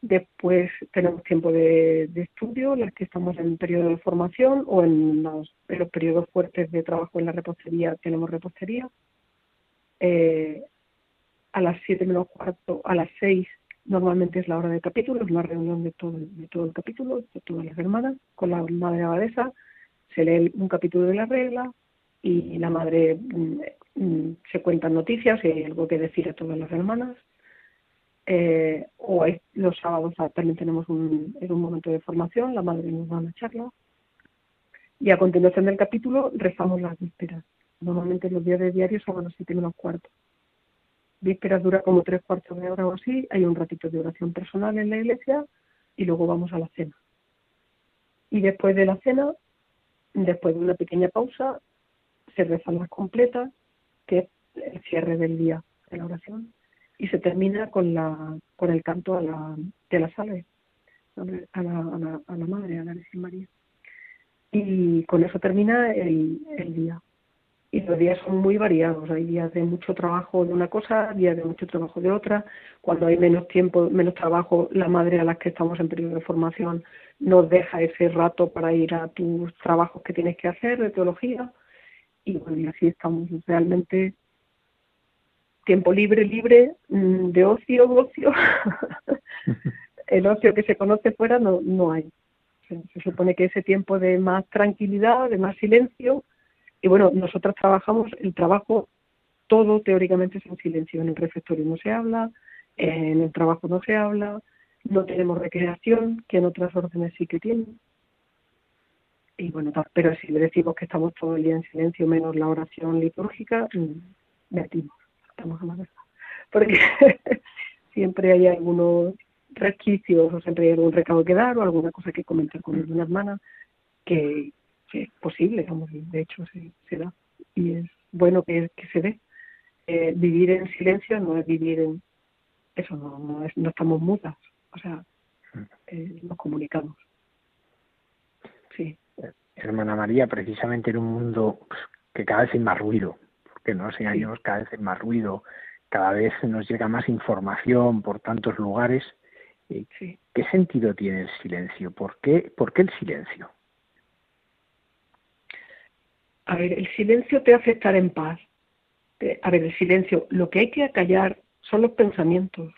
Después tenemos tiempo de, estudio, las que estamos en periodo de formación o en los, periodos fuertes de trabajo en la repostería tenemos repostería. Eh, a las siete menos cuarto, a las seis Normalmente es la hora de capítulo, es una reunión de todo, de todo el capítulo, de todas las hermanas, con la madre abadesa, se lee un capítulo de la regla y la madre mm, mm, se cuentan noticias y hay algo que decir a todas las hermanas. Eh, o los sábados también tenemos un, un momento de formación, la madre nos da una charla. Y a continuación del capítulo rezamos las vísperas. Normalmente los días de diario son a las siete menos cuarto vísperas dura como tres cuartos de hora o así, hay un ratito de oración personal en la iglesia y luego vamos a la cena. Y después de la cena, después de una pequeña pausa, se rezan las completas, que es el cierre del día de la oración, y se termina con la con el canto a la, de la salve a la, a la, a la Madre, a la Virgen María. Y con eso termina el, el día y los días son muy variados. Hay días de mucho trabajo de una cosa, días de mucho trabajo de otra. Cuando hay menos tiempo, menos trabajo, la madre a la que estamos en periodo de formación nos deja ese rato para ir a tus trabajos que tienes que hacer de teología. Y bueno, así estamos realmente tiempo libre, libre, mm, de ocio, ocio. El ocio que se conoce fuera no, no hay. se supone que ese tiempo de más tranquilidad, de más silencio, y bueno, nosotras trabajamos, el trabajo todo teóricamente es en silencio. En el refectorio no se habla, en el trabajo no se habla, no tenemos recreación, que en otras órdenes sí que tienen. Y bueno, pero si le decimos que estamos todo el día en silencio, menos la oración litúrgica, metimos, mm, estamos a la. Porque siempre hay algunos resquicios o siempre hay algún recado que dar o alguna cosa que comentar con una hermana que, es posible, de hecho se, da y es bueno que, que se dé. Eh, vivir en silencio no es vivir en eso, no, no, es, no estamos mudas, o sea, eh, nos comunicamos. Sí, hermana María, precisamente en un mundo pues, que cada vez hay más ruido, porque no nos engañemos, cada vez hay más ruido, cada vez nos llega más información por tantos lugares. ¿Qué sentido tiene el silencio? ¿Por qué, ¿Por qué el silencio? A ver, el silencio te hace estar en paz. A ver, el silencio, lo que hay que acallar son los pensamientos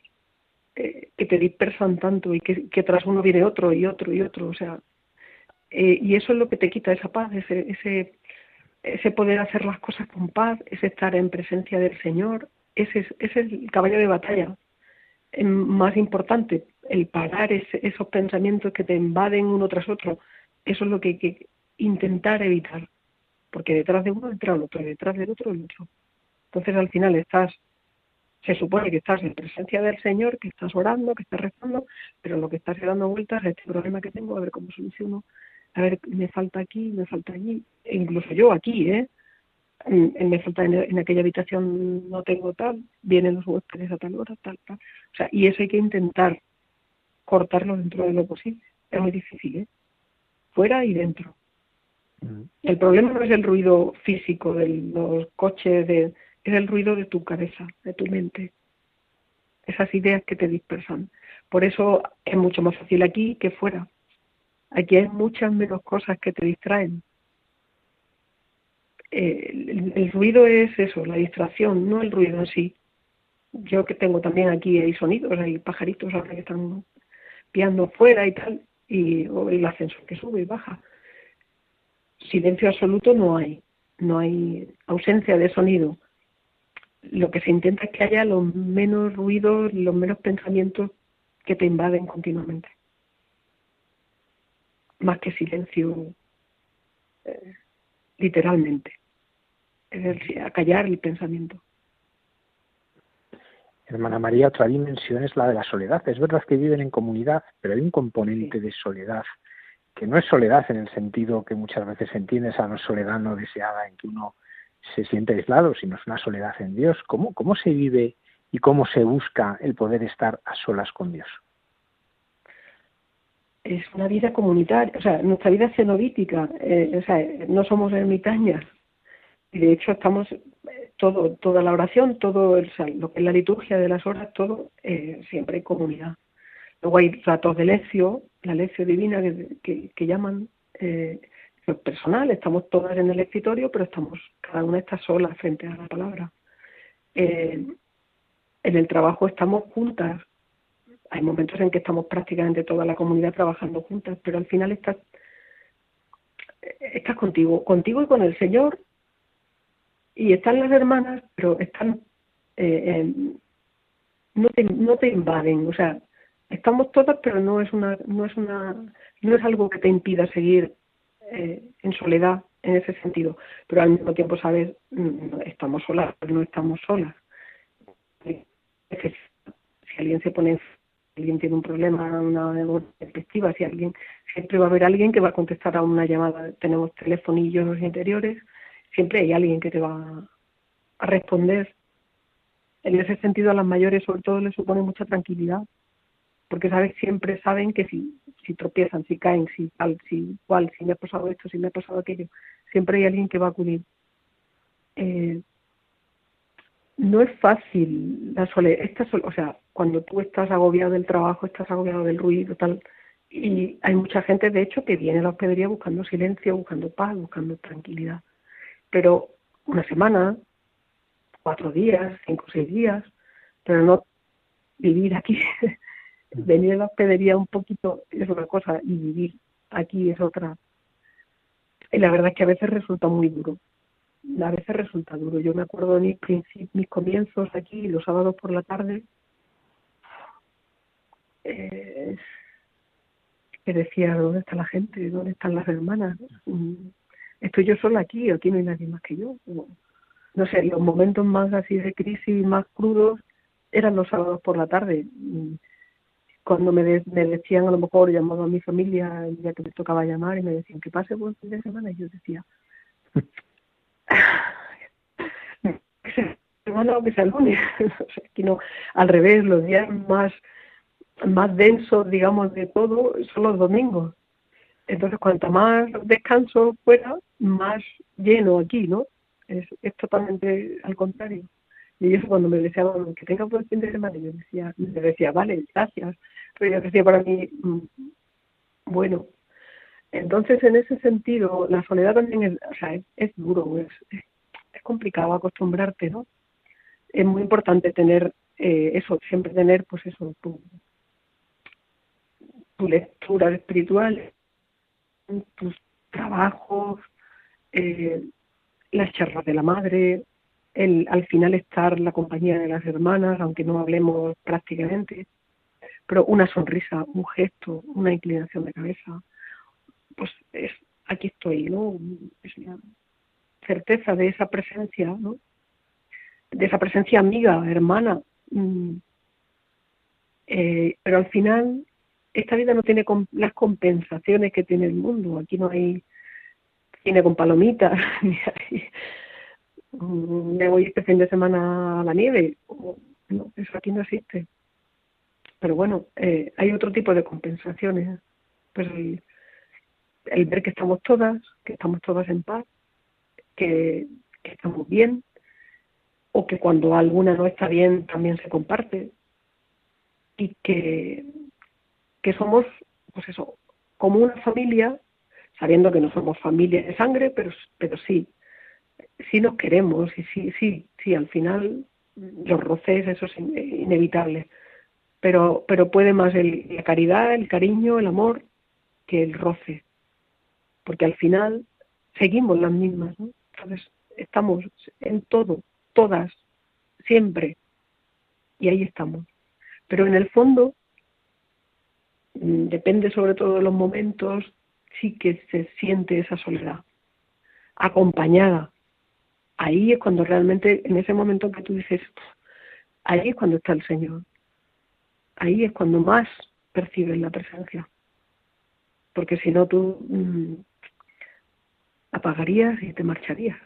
eh, que te dispersan tanto y que, tras uno viene otro y otro y otro. O sea, eh, y eso es lo que te quita esa paz, ese, ese, ese poder hacer las cosas con paz, ese estar en presencia del Señor, ese, ese es el caballo de batalla más importante, el parar esos pensamientos que te invaden uno tras otro. Eso es lo que hay que intentar evitar, porque detrás de uno entra el otro, y detrás del otro el otro. Entonces al final estás, se supone que estás en presencia del Señor, que estás orando, que estás rezando, pero lo que estás dando vueltas es este problema que tengo, a ver cómo soluciono, a ver, me falta aquí, me falta allí, e incluso yo aquí, ¿eh? me falta en, aquella habitación no tengo tal, vienen los huéspedes a tal hora, tal, tal. O sea, y eso hay que intentar cortarlo dentro de lo posible. Es muy difícil, ¿eh? Fuera y dentro. El problema no es el ruido físico de los coches, de, es el ruido de tu cabeza, de tu mente. Esas ideas que te dispersan. Por eso es mucho más fácil aquí que fuera. Aquí hay muchas menos cosas que te distraen el, ruido es eso, la distracción, no el ruido en sí. Yo que tengo también aquí hay sonidos, hay pajaritos ahora que están piando fuera y tal, y o el ascensor que sube y baja. Silencio absoluto no hay, no hay ausencia de sonido. Lo que se intenta es que haya los menos ruidos, los menos pensamientos que te invaden continuamente. Más que silencio, eh, literalmente acallar el pensamiento. Hermana María, otra dimensión es la de la soledad. Es verdad que viven en comunidad, pero hay un componente de soledad que no es soledad en el sentido que muchas veces se entiende esa soledad no deseada en que uno se siente aislado, sino es una soledad en Dios. ¿Cómo, cómo se vive y cómo se busca el poder estar a solas con Dios? Es una vida comunitaria, o sea, nuestra vida es cenobítica, eh, o sea, no somos ermitañas, y de hecho estamos eh, todo toda la oración todo el, lo que es la liturgia de las horas todo eh, siempre en comunidad luego hay ratos de lección la lección divina que, que, llaman eh, personal estamos todas en el escritorio pero estamos cada una está sola frente a la palabra. Eh, en el trabajo estamos juntas. Hay momentos en que estamos prácticamente toda la comunidad trabajando juntas pero al final estás estás contigo contigo y con el Señor. Y están las hermanas, pero están eh, no te no te invaden, o sea, estamos todas, pero no es una no es una no es algo que te impida seguir eh, en soledad en ese sentido, pero al mismo tiempo sabes mm, estamos solas, pero no estamos solas. Si alguien se pone si alguien tiene un problema, una perspectiva, si alguien siempre va a haber alguien que va a contestar a una llamada, tenemos telefonillos interiores siempre hay alguien que te va a responder. En ese sentido a las mayores sobre todo les supone mucha tranquilidad, porque sabes, siempre saben que si, si tropiezan, si caen, si tal, si cual, si me ha pasado esto, si me ha pasado aquello, siempre hay alguien que va a acudir. Eh, no es fácil la soledad, esta o sea, cuando tú estás agobiado del trabajo, estás agobiado del ruido, tal, y hay mucha gente, de hecho, que viene a la hospedería buscando silencio, buscando paz, buscando tranquilidad pero una semana, cuatro días, cinco o seis días, pero no vivir aquí. Venir a la hospedería un poquito es una cosa y vivir aquí es otra. Y la verdad es que a veces resulta muy duro. A veces resulta duro. Yo me acuerdo de mis, mis comienzos aquí, los sábados por la tarde, eh, que decía, ¿dónde está la gente? ¿Dónde están las hermanas? Mm, estoy yo sola aquí, aquí no hay nadie más que yo. No sé, los momentos más así de crisis, más crudos, eran los sábados por la tarde. Cuando me, me decían, a lo mejor llamaba a mi familia día que me tocaba llamar y me decían que pase buen fin de semana, y yo decía, semana o que sea lunes. aquí no, al revés, los días más, más densos, digamos, de todo son los domingos Entonces, cuanto más descanso fuera, más lleno aquí, ¿no? Es totalmente al contrario. Y eso cuando me deseaban que tenga buen fin de semana, yo decía, le decía, vale, gracias. Pero yo decía para mí, mm, bueno. Entonces, en ese sentido, la soledad también es, o sea, es, duro, es, es, complicado acostumbrarte, ¿no? Es muy importante tener eh, eso, siempre tener, pues eso, tu, tu lectura espiritual, tus trabajos, eh, las charlas de la madre, el al final estar la compañía de las hermanas, aunque no hablemos prácticamente, pero una sonrisa, un gesto, una inclinación de cabeza, pues es aquí estoy, ¿no? Es una certeza de esa presencia, ¿no? De esa presencia amiga, hermana. Mm. Eh, pero al final esta vida no tiene las compensaciones que tiene el mundo. Aquí no hay cine con palomitas, ni hay, me voy este fin de semana a la nieve. No, eso aquí no existe. Pero bueno, eh, hay otro tipo de compensaciones. Pues el, el, ver que estamos todas, que estamos todas en paz, que, que estamos bien, o que cuando alguna no está bien también se comparte y que que somos, pues eso, como una familia, sabiendo que no somos familia de sangre, pero, pero sí, sí nos queremos y sí, sí, sí, al final los roces, eso es inevitable. Pero, pero puede más el, la caridad, el cariño, el amor, que el roce. Porque al final seguimos las mismas. Entonces, estamos en todo, todas, siempre. Y ahí estamos. Pero en el fondo Mm, depende sobre todo de los momentos, sí que se siente esa soledad, acompañada. Ahí es cuando realmente, en ese momento que tú dices, ahí es cuando está el Señor. Ahí es cuando más percibes la presencia. Porque si no, tú mm, apagarías y te marcharías.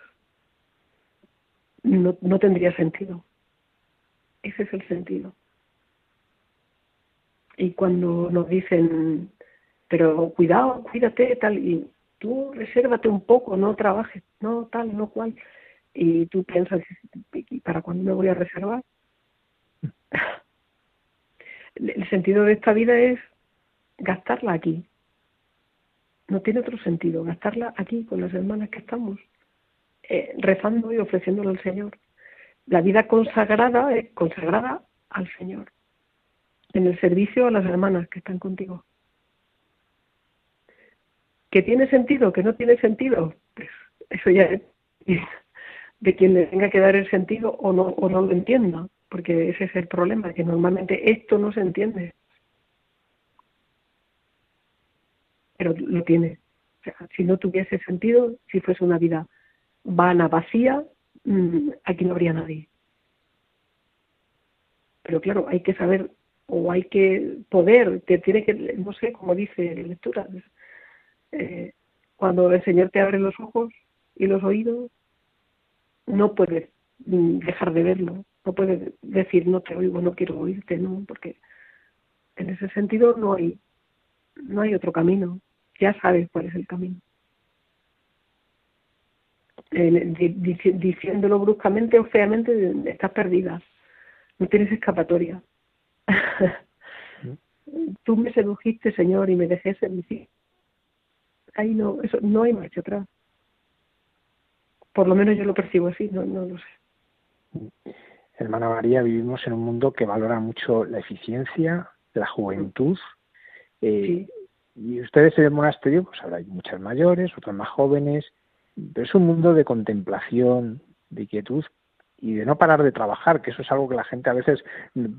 No, no tendría sentido. Ese es el sentido y cuando nos dicen, pero cuidado, cuídate, tal, y tú resérvate un poco, no trabajes, no tal, no cual, y tú piensas, ¿y para cuándo me voy a reservar? El sentido de esta vida es gastarla aquí. No tiene otro sentido, gastarla aquí con las hermanas que estamos, eh, rezando y ofreciéndole al Señor. La vida consagrada es consagrada al Señor en el servicio a las hermanas que están contigo. ¿Que tiene sentido? ¿Que no tiene sentido? Pues eso ya es de quien le tenga que dar el sentido o no, o no lo entienda, porque ese es el problema, que normalmente esto no se entiende. Pero lo tiene. O sea, si no tuviese sentido, si fuese una vida vana, vacía, mm, aquí no habría nadie. Pero claro, hay que saber o hay que poder, te tiene que, no sé, como dice la lectura, eh, cuando el Señor te abre los ojos y los oídos, no puedes mm, dejar de verlo, no puedes decir no te oigo, no quiero oírte, no, porque en ese sentido no hay, no hay otro camino, ya sabes cuál es el camino. diciéndolo bruscamente o feamente, estás perdida, no tienes escapatoria Tú me sedujiste, Señor, y me dejé seducir. Ahí no, eso, no hay marcha atrás. Por lo menos yo lo percibo así, no, no lo sé. Hermana María, vivimos en un mundo que valora mucho la eficiencia, la juventud. Eh, y ustedes en el monasterio, pues ahora hay muchas mayores, otras más jóvenes, pero es un mundo de contemplación, de quietud y de no parar de trabajar, que eso es algo que la gente a veces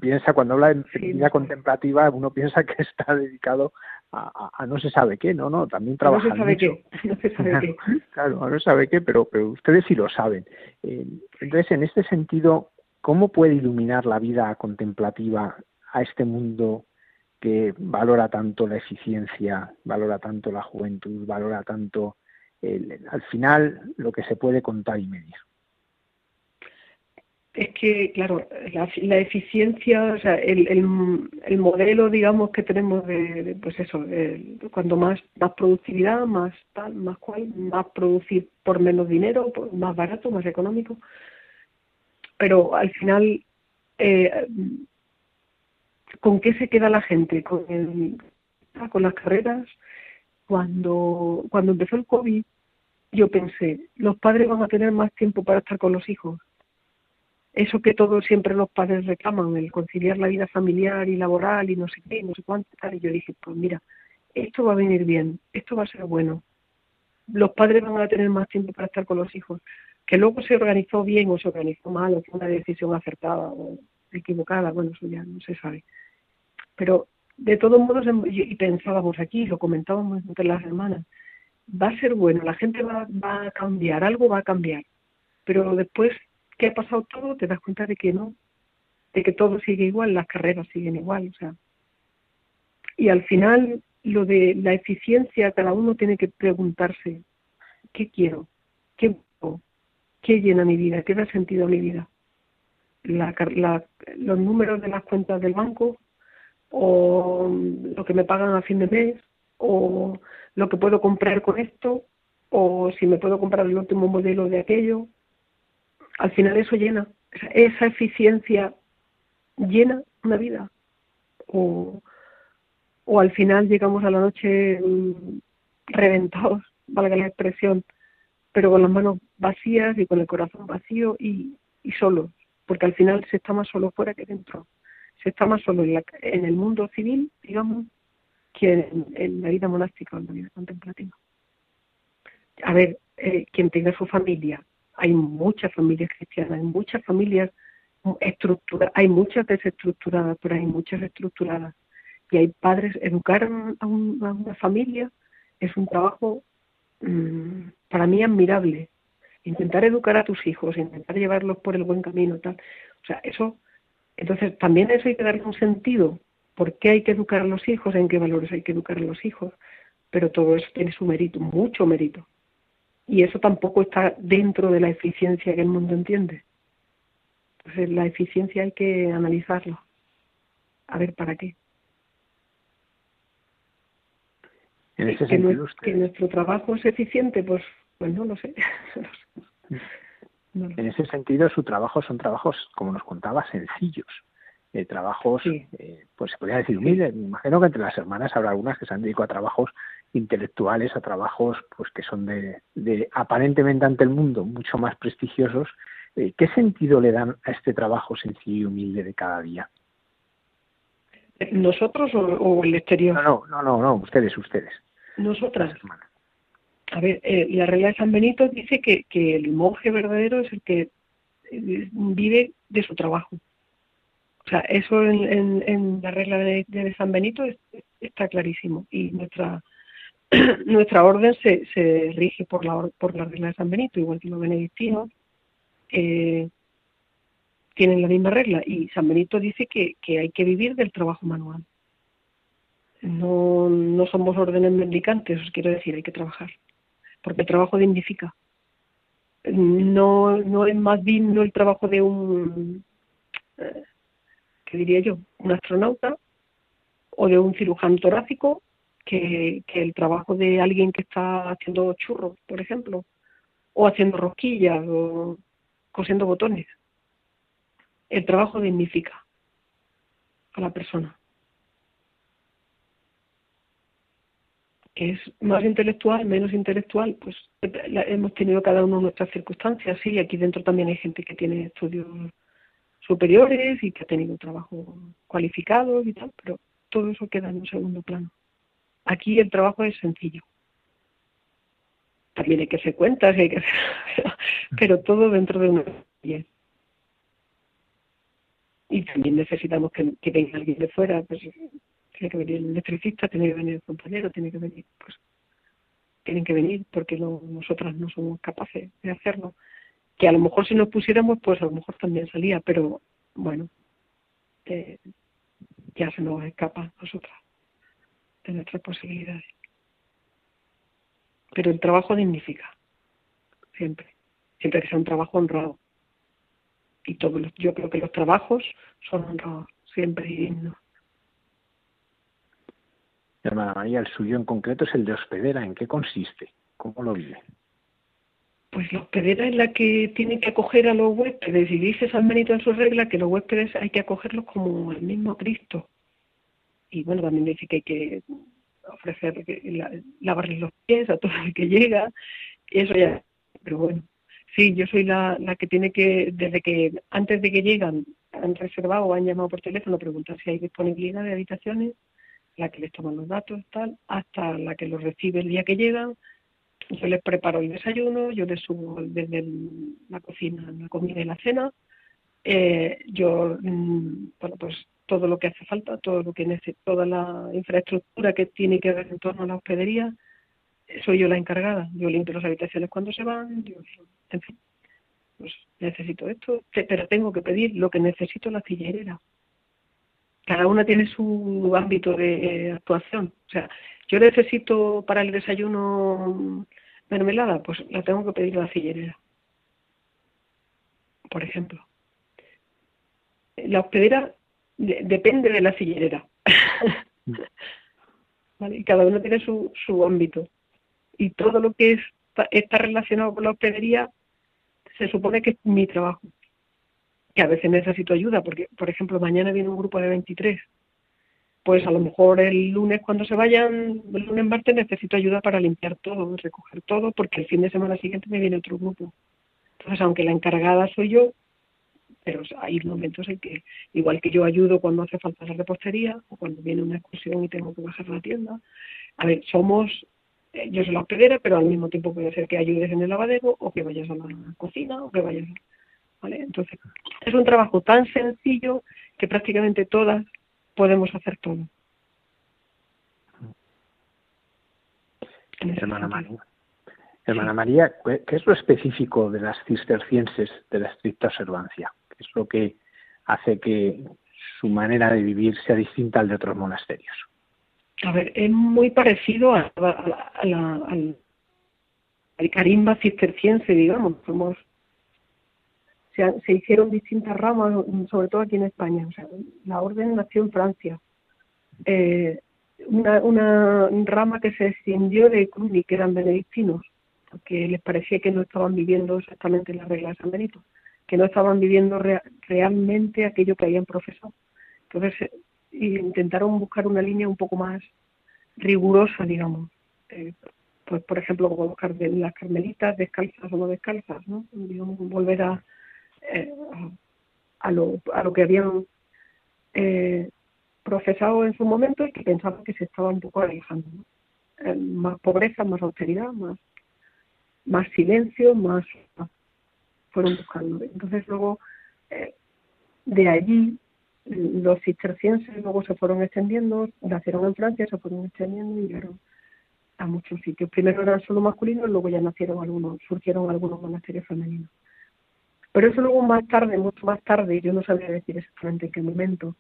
piensa cuando habla de vida contemplativa, uno piensa que está dedicado a, no se sabe qué, no, no, también trabaja no se sabe Qué. No se sabe claro, qué. Claro, no sabe qué, pero, pero ustedes sí lo saben. Eh, entonces, en este sentido, ¿cómo puede iluminar la vida contemplativa a este mundo que valora tanto la eficiencia, valora tanto la juventud, valora tanto al final lo que se puede contar y medir? Es que, claro, la, eficiencia, o sea, el, el, modelo, digamos, que tenemos de, pues eso, cuando más, más productividad, más tal, más cual, más producir por menos dinero, más barato, más económico. Pero al final, eh, ¿con qué se queda la gente? Con, con las carreras. Cuando, cuando empezó el COVID, yo pensé, los padres van a tener más tiempo para estar con los hijos eso que todos siempre los padres reclaman, el conciliar la vida familiar y laboral y no sé qué, no sé cuánto, y yo dije, pues mira, esto va a venir bien, esto va a ser bueno. Los padres van a tener más tiempo para estar con los hijos. Que luego se organizó bien o se organizó mal, o fue una decisión acertada o equivocada, bueno, eso ya no se sabe. Pero de todos modos, y pensábamos aquí, lo comentábamos entre las hermanas, va a ser bueno, la gente va, va a cambiar, algo va a cambiar. Pero después que ha pasado todo, te das cuenta de que no, de que todo sigue igual, las carreras siguen igual, o sea. Y al final, lo de la eficiencia, cada uno tiene que preguntarse, ¿qué quiero? ¿Qué, ¿Qué llena mi vida? ¿Qué da sentido a mi vida? La, los números de las cuentas del banco o lo que me pagan a fin de mes o lo que puedo comprar con esto o si me puedo comprar el último modelo de aquello al final eso llena, esa eficiencia llena una vida. O, o al final llegamos a la noche mm, reventados, valga la expresión, pero con las manos vacías y con el corazón vacío y, y solos, porque al final se está más solo fuera que dentro. Se está más solo en, en el mundo civil, digamos, que en, en, la vida monástica o en la vida contemplativa. A ver, eh, quien tenga su familia, hay muchas familias cristianas, hay muchas familias estructuradas, hay muchas desestructuradas, pero hay muchas estructuradas. Y hay padres, educar a, una familia es un trabajo mm, para mí admirable. Intentar educar a tus hijos, intentar llevarlos por el buen camino, tal. O sea, eso, entonces también eso hay que darle un sentido. ¿Por qué hay que educar a los hijos? ¿En qué valores hay que educar a los hijos? Pero todo eso tiene su mérito, mucho mérito y eso tampoco está dentro de la eficiencia que el mundo entiende. Entonces la eficiencia hay que analizarlo, a ver para qué. En ese que, sentido, que nuestro trabajo es eficiente, pues, pues no lo sé. En ese sentido, su trabajo son trabajos, como nos contaba, sencillos. Eh, trabajos, eh, pues se podría decir humildes. Me imagino que entre las hermanas habrá algunas que se han dedicado a trabajos intelectuales, a trabajos pues que son de, de aparentemente ante el mundo mucho más prestigiosos. Eh, ¿Qué sentido le dan a este trabajo sencillo y humilde de cada día? ¿Nosotros o, el exterior? No, no, no, no, ustedes, ustedes. Nosotras. A ver, eh, la regla de San Benito dice que, que el monje verdadero es el que eh, vive de su trabajo. O sea, eso en, en, la regla de, de, San Benito está clarísimo. Y nuestra nuestra orden se, rige por la, por la regla de San Benito, igual que los benedictinos eh, tienen la misma regla. Y San Benito dice que, que hay que vivir del trabajo manual. No, no somos órdenes mendicantes, os quiero decir, hay que trabajar, porque el trabajo dignifica. No, no es más digno el trabajo de un, eh, ¿qué diría yo? Un astronauta o de un cirujano torácico que, el trabajo de alguien que está haciendo churros, por ejemplo, o haciendo rosquillas o cosiendo botones. El trabajo dignifica a la persona. es más intelectual, menos intelectual, pues hemos tenido cada uno nuestras circunstancias, sí, aquí dentro también hay gente que tiene estudios superiores y que ha tenido trabajo cualificado y tal, pero todo eso queda en un segundo plano. Aquí el trabajo es sencillo. También hay que hacer cuentas, hay que pero todo dentro de una y también necesitamos que, venga alguien de fuera, pues tiene que venir el electricista, tiene que venir el compañero, tiene que venir, pues tienen que venir porque no, nosotras no somos capaces de hacerlo. Que a lo mejor si nos pusiéramos, pues a lo mejor también salía, pero bueno, eh, ya se nos escapa a nosotras de nuestras posibilidades. Pero el trabajo dignifica, siempre, siempre que sea un trabajo honrado. y todos yo creo que los trabajos son honrados siempre y dignos. Hermana María, el suyo en concreto es el de hospedera. ¿En qué consiste? ¿Cómo lo vive? Pues la hospedera es la que tiene que acoger a los huéspedes y dice San Benito en su regla que los huéspedes hay que acogerlos como el mismo Cristo. Y bueno, también dice que hay que ofrecer, lavarles los pies a todo el que llega, eso ya, pero bueno, sí, yo soy la, la que tiene que, desde que antes de que llegan, han reservado o han llamado por teléfono, preguntar si hay disponibilidad de habitaciones, la que les toma los datos, tal, hasta la que los recibe el día que llegan, yo les preparo el desayuno, yo les subo desde la cocina la comida y la cena, eh, yo, mm, bueno, pues todo lo que hace falta, todo lo que toda la infraestructura que tiene que ver en torno a la hospedería, soy yo la encargada. Yo limpio las habitaciones cuando se van, en fin, pues necesito esto, pero tengo que pedir lo que necesito la cillerera. Cada una tiene su ámbito de actuación. O sea, yo necesito para el desayuno mermelada, pues la tengo que pedir a la cillerera. Por ejemplo. La hospedera depende de la sillerera. Y cada uno tiene su, su ámbito. Y todo lo que está, relacionado con la hospedería se supone que es mi trabajo. Que a veces necesito ayuda, porque, por ejemplo, mañana viene un grupo de 23. Pues a lo mejor el lunes cuando se vayan, el lunes martes necesito ayuda para limpiar todo, recoger todo, porque el fin de semana siguiente me viene otro grupo. Entonces, aunque la encargada soy yo, pero hay momentos en que, igual que yo ayudo cuando hace falta la repostería o cuando viene una excursión y tengo que bajar a la tienda, a ver, somos, eh, yo soy la hospedera, pero al mismo tiempo puede ser que ayudes en el lavadero o que vayas a la cocina o que vayas, ¿vale? Entonces, es un trabajo tan sencillo que prácticamente todas podemos hacer todo. Hermana María. Hermana María, ¿qué es lo específico de las cistercienses de la estricta observancia? Es lo que hace que su manera de vivir sea distinta al de otros monasterios. A ver, es muy parecido a, al, carimba cisterciense, digamos. Somos, se, hicieron distintas ramas, sobre todo aquí en España. O sea, la orden nació en Francia. Eh, una, rama que se extendió de Cluny, que eran benedictinos, porque les parecía que no estaban viviendo exactamente la regla de San Benito que no estaban viviendo realmente aquello que habían profesado. Entonces eh, intentaron buscar una línea un poco más rigurosa, digamos. Eh, pues por ejemplo, como las carmelitas descalzas o no descalzas, ¿no? Digamos, volver a, eh, a, lo, a lo que habían profesado en su momento y que pensaban que se estaba un poco alejando. más pobreza, más austeridad, más, más silencio, más fueron buscando. Entonces luego eh, de allí los cistercienses luego se fueron extendiendo, nacieron en Francia, se fueron extendiendo y llegaron a muchos sitios. Primero eran solo masculinos, luego ya nacieron algunos, surgieron algunos monasterios femeninos. Pero eso luego más tarde, mucho más tarde, yo no sabría decir exactamente en qué momento,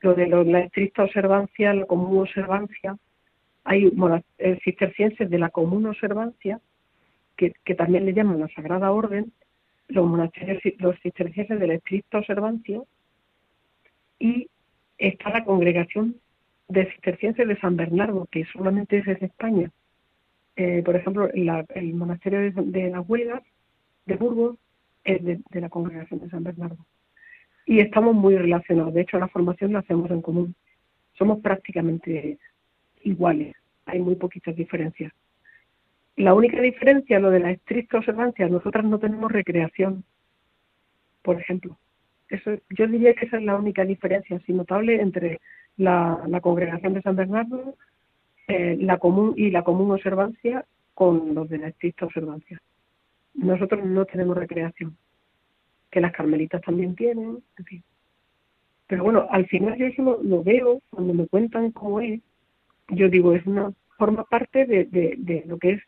lo de la estricta observancia, la común observancia, hay cistercienses de la común observancia, que también le llaman la Sagrada Orden, los monasterios, los cistercienses de la estricta observancia y está la congregación de cistercienses de San Bernardo, que solamente es de España. Eh, por ejemplo, el monasterio de, las Huelgas, de Burgos, es de, la congregación de San Bernardo. Y estamos muy relacionados. De hecho, la formación la hacemos en común. Somos prácticamente iguales. Hay muy poquitas diferencias. La única diferencia, lo de la estricta observancia, nosotras no tenemos recreación, por ejemplo. Eso, yo diría que esa es la única diferencia así notable entre la, congregación de San Bernardo eh, la común y la común observancia con los de la estricta observancia. Nosotros no tenemos recreación, que las carmelitas también tienen, en fin. Pero bueno, al final yo eso lo, veo, cuando me cuentan cómo es, yo digo, es una forma parte de, de lo que es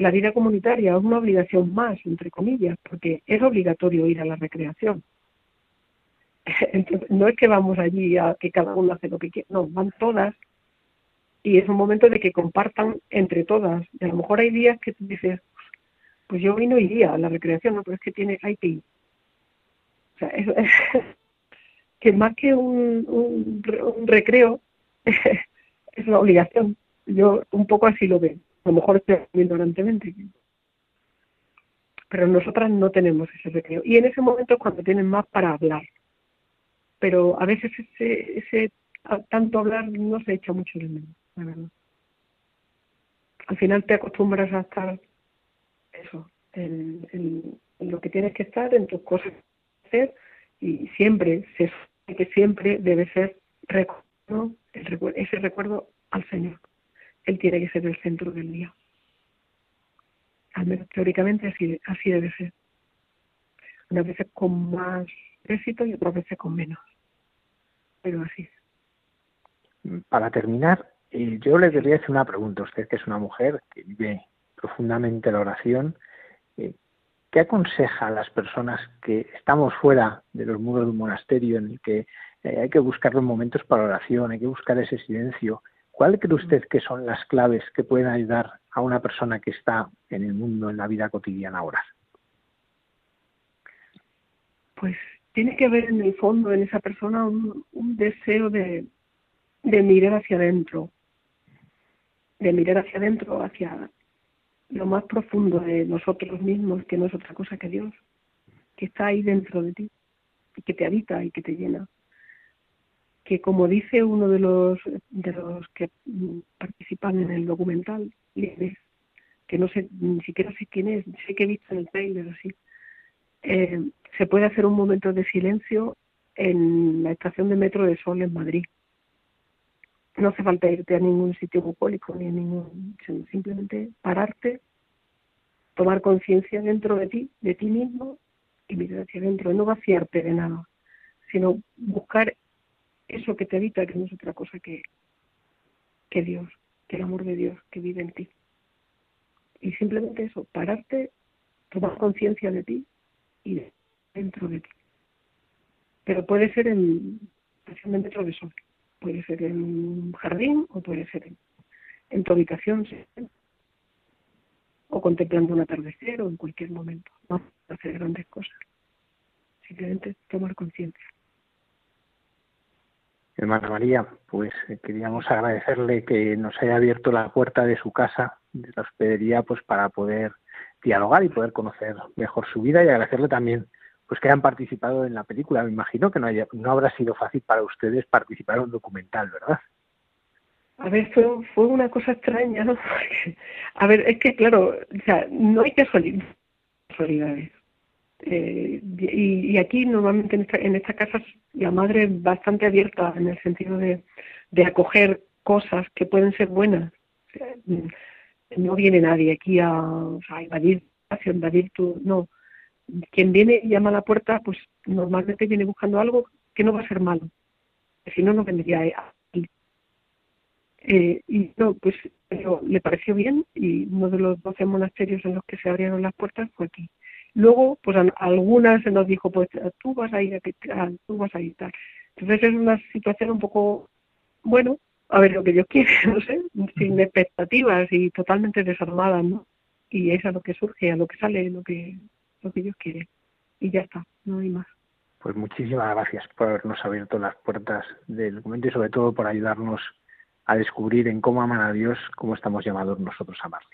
la vida comunitaria es una obligación más, entre comillas, porque es obligatorio ir a la recreación. Entonces, no es que vamos allí a que cada uno hace lo que quiere, no, van todas y es un momento de que compartan entre todas. Y a lo mejor hay días que tú dices, pues yo hoy no iría a la recreación, no, pero es que tiene, hay que ir. sea, es, que más que un, un, recreo, es una obligación. Yo un poco así lo veo. A lo mejor estoy ignorantemente. Pero nosotras no tenemos ese recreo. Y en ese momento es cuando tienen más para hablar. Pero a veces ese, ese tanto hablar no se echa mucho de menos, la verdad. Al final te acostumbras a estar eso, en, lo que tienes que estar, en tus cosas que hacer, y siempre se que siempre debe ser recuerdo, ese recuerdo al Señor. Él tiene que ser el centro del día. Al menos teóricamente así, así debe ser. Unas veces con más éxito y otras veces con menos. Pero así. Para terminar, eh, yo le quería hacer una pregunta. Usted que es una mujer que vive profundamente la oración, eh, ¿qué aconseja a las personas que estamos fuera de los muros de un monasterio en el que eh, hay que buscar los momentos para oración, hay que buscar ese silencio? ¿Cuál cree usted que son las claves que pueden ayudar a una persona que está en el mundo, en la vida cotidiana ahora? Pues tiene que haber en el fondo, en esa persona, un, deseo de, de mirar hacia adentro, de mirar hacia adentro, hacia lo más profundo de nosotros mismos, que no es otra cosa que Dios, que está ahí dentro de ti, y que te habita y que te llena. Que como dice uno de los, de los que participan en el documental, que no sé, ni siquiera sé quién es, sé que he visto en el trailer así, eh, se puede hacer un momento de silencio en la estación de metro de Sol en Madrid. No hace falta irte a ningún sitio bucólico ni a ningún, simplemente pararte, tomar conciencia dentro de ti, de ti mismo y mirar hacia adentro, no vaciarte de nada, sino buscar eso que te evita, que no es otra cosa que, que Dios, que el amor de Dios que vive en ti. Y simplemente eso, pararte, tomar conciencia de ti y dentro de ti. Pero puede ser en estación de metro de sol Puede ser en un jardín o puede ser en, tu habitación o contemplando un atardecer o en cualquier momento. No hacer grandes cosas. Simplemente tomar conciencia. Hermana María, pues eh, queríamos agradecerle que nos haya abierto la puerta de su casa, de la hospedería, pues para poder dialogar y poder conocer mejor su vida y agradecerle también pues que hayan participado en la película. Me imagino que no, haya, no habrá sido fácil para ustedes participar en un documental, ¿verdad? A ver, fue, una cosa extraña, ¿no? a ver, es que claro, o sea, no hay casualidades. Eh, y, y, aquí normalmente en esta, en esta casa la madre es bastante abierta en el sentido de, acoger cosas que pueden ser buenas. no viene nadie aquí a, invadir, a invadir tu, no quien viene y llama a la puerta, pues normalmente viene buscando algo que no va a ser malo. Si no, no vendría ahí. Eh, y no, pues pero le pareció bien y uno de los doce monasterios en los que se abrieron las puertas fue aquí. Luego, pues a, algunas se nos dijo, pues tú vas a ir a, tú vas a ir tal. Entonces es una situación un poco, bueno, a ver lo que yo quiero, no sé, sin expectativas y totalmente desarmada, ¿no? Y es a lo que surge, a lo que sale, lo que lo que ellos quieren. Y ya está, no hay más. Pues muchísimas gracias por habernos abierto las puertas del documento y sobre todo por ayudarnos a descubrir en cómo aman a Dios, cómo estamos llamados nosotros a amarle.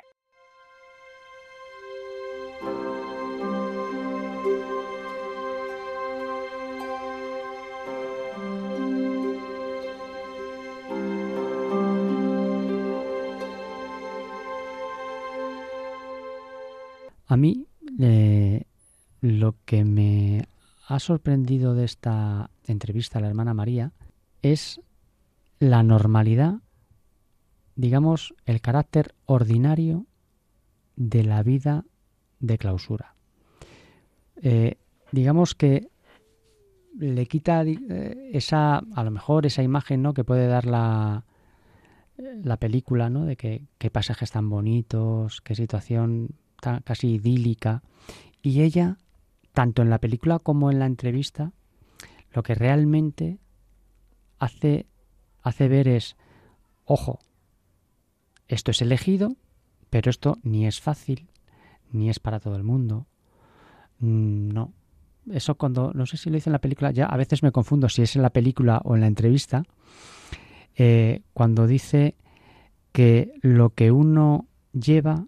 A mí lo que me ha sorprendido de esta entrevista a la hermana María es la normalidad, digamos, el carácter ordinario de la vida de clausura. Eh, digamos que le quita eh, esa, a lo mejor esa imagen ¿no? que puede dar la, la película, ¿no? de que qué pasajes tan bonitos, qué situación casi idílica. Y ella, tanto en la película como en la entrevista, lo que realmente hace, hace ver es, ojo, esto es elegido, pero esto ni es fácil, ni es para todo el mundo. Mm, no. eso cuando, no sé si lo dice en la película, ya a veces me confundo si es en la película o en la entrevista, eh, cuando dice que lo que uno lleva,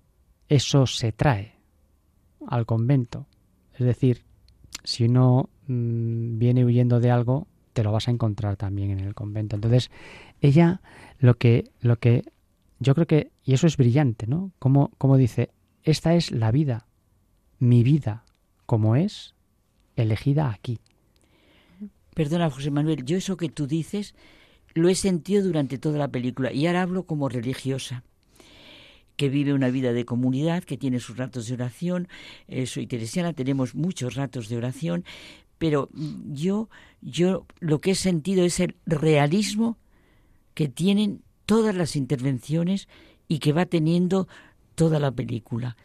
eso se trae al convento. Es decir, si uno mm, viene huyendo de algo, te lo vas a encontrar también en el convento. Entonces, ella lo que, lo que yo creo que, y eso es brillante, ¿no? Como, como dice, esta es la vida, mi vida, como es, elegida aquí. Perdona, José Manuel, yo eso que tú dices lo he sentido durante toda la película y ahora hablo como religiosa que vive una vida de comunidad, que tiene sus ratos de oración. Eh, soy teresiana, tenemos muchos ratos de oración, pero yo, yo lo que he sentido es el realismo que tienen todas las intervenciones y que va teniendo toda la película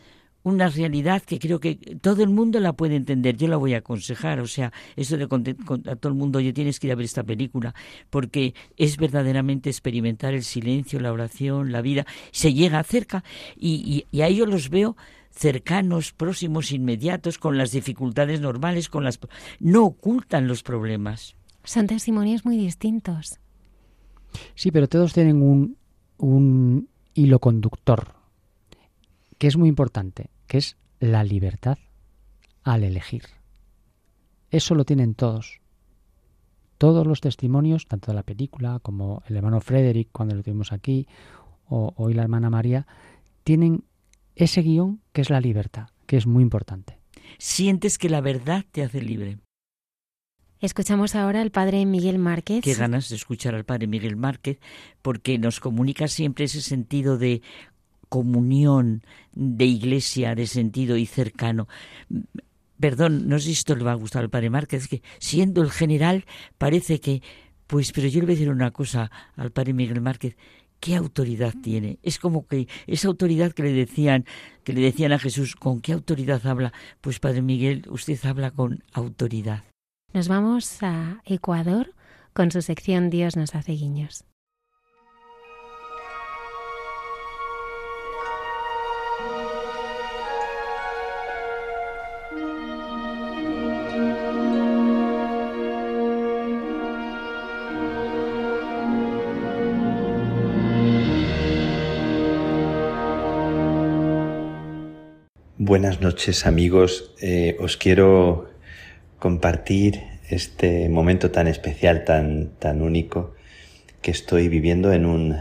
una realidad que creo que todo el mundo la puede entender. Yo la voy a aconsejar, o sea, eso de a todo el mundo, oye, tienes que ir a ver esta película, porque es verdaderamente experimentar el silencio, la oración, la vida. Se llega cerca y, y, a ellos los veo cercanos, próximos, inmediatos, con las dificultades normales, con las no ocultan los problemas. Son testimonios muy distintos. Sí, pero todos tienen un, un hilo conductor que es muy importante, que es la libertad al elegir. Eso lo tienen todos. Todos los testimonios, tanto de la película como el hermano Frederick cuando lo tuvimos aquí, o hoy la hermana María, tienen ese guion que es la libertad, que es muy importante. Sientes que la verdad te hace libre. Escuchamos ahora al padre Miguel Márquez. Qué ganas de escuchar al padre Miguel Márquez, porque nos comunica siempre ese sentido de comunión de iglesia de sentido y cercano. Perdón, no sé si esto le va a gustar al padre Márquez, que siendo el general parece que, pues, pero yo le voy a decir una cosa al padre Miguel Márquez, ¿qué autoridad tiene? Es como que esa autoridad que le decían, que le decían a Jesús, ¿con qué autoridad habla? Pues Padre Miguel, usted habla con autoridad. Nos vamos a Ecuador con su sección Dios nos hace guiños. Buenas noches amigos, eh, os quiero compartir este momento tan especial, tan, tan único que estoy viviendo en un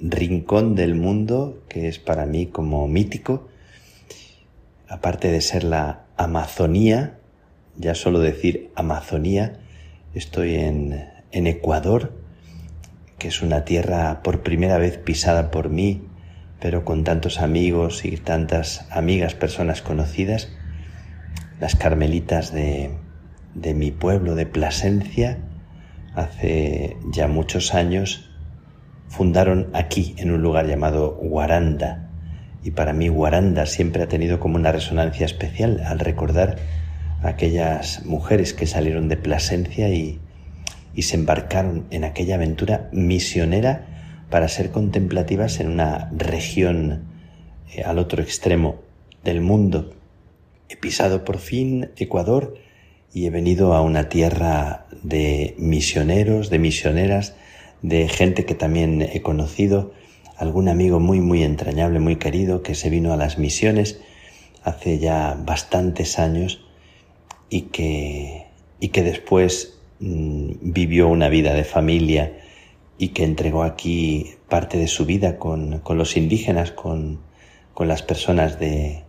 rincón del mundo que es para mí como mítico. Aparte de ser la Amazonía, ya solo decir Amazonía, estoy en, en Ecuador, que es una tierra por primera vez pisada por mí pero con tantos amigos y tantas amigas, personas conocidas, las carmelitas de, de mi pueblo de Plasencia, hace ya muchos años, fundaron aquí, en un lugar llamado Guaranda. Y para mí Guaranda siempre ha tenido como una resonancia especial al recordar aquellas mujeres que salieron de Plasencia y, y se embarcaron en aquella aventura misionera para ser contemplativas en una región eh, al otro extremo del mundo. He pisado por fin Ecuador y he venido a una tierra de misioneros, de misioneras, de gente que también he conocido, algún amigo muy muy entrañable, muy querido, que se vino a las misiones hace ya bastantes años y que, y que después mm, vivió una vida de familia y que entregó aquí parte de su vida con, con los indígenas, con, con las personas de,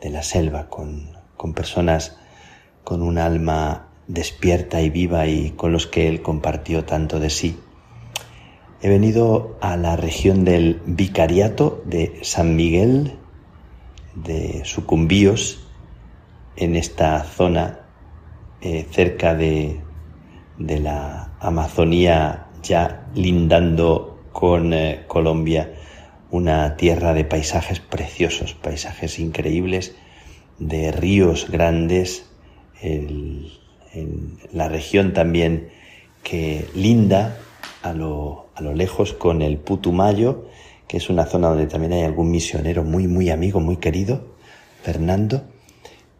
de la selva, con, con personas con un alma despierta y viva y con los que él compartió tanto de sí. He venido a la región del Vicariato de San Miguel de Sucumbíos, en esta zona eh, cerca de, de la Amazonía ya lindando con eh, Colombia, una tierra de paisajes preciosos, paisajes increíbles, de ríos grandes, la región también que linda a lo, a lo lejos con el Putumayo, que es una zona donde también hay algún misionero muy, muy amigo, muy querido, Fernando,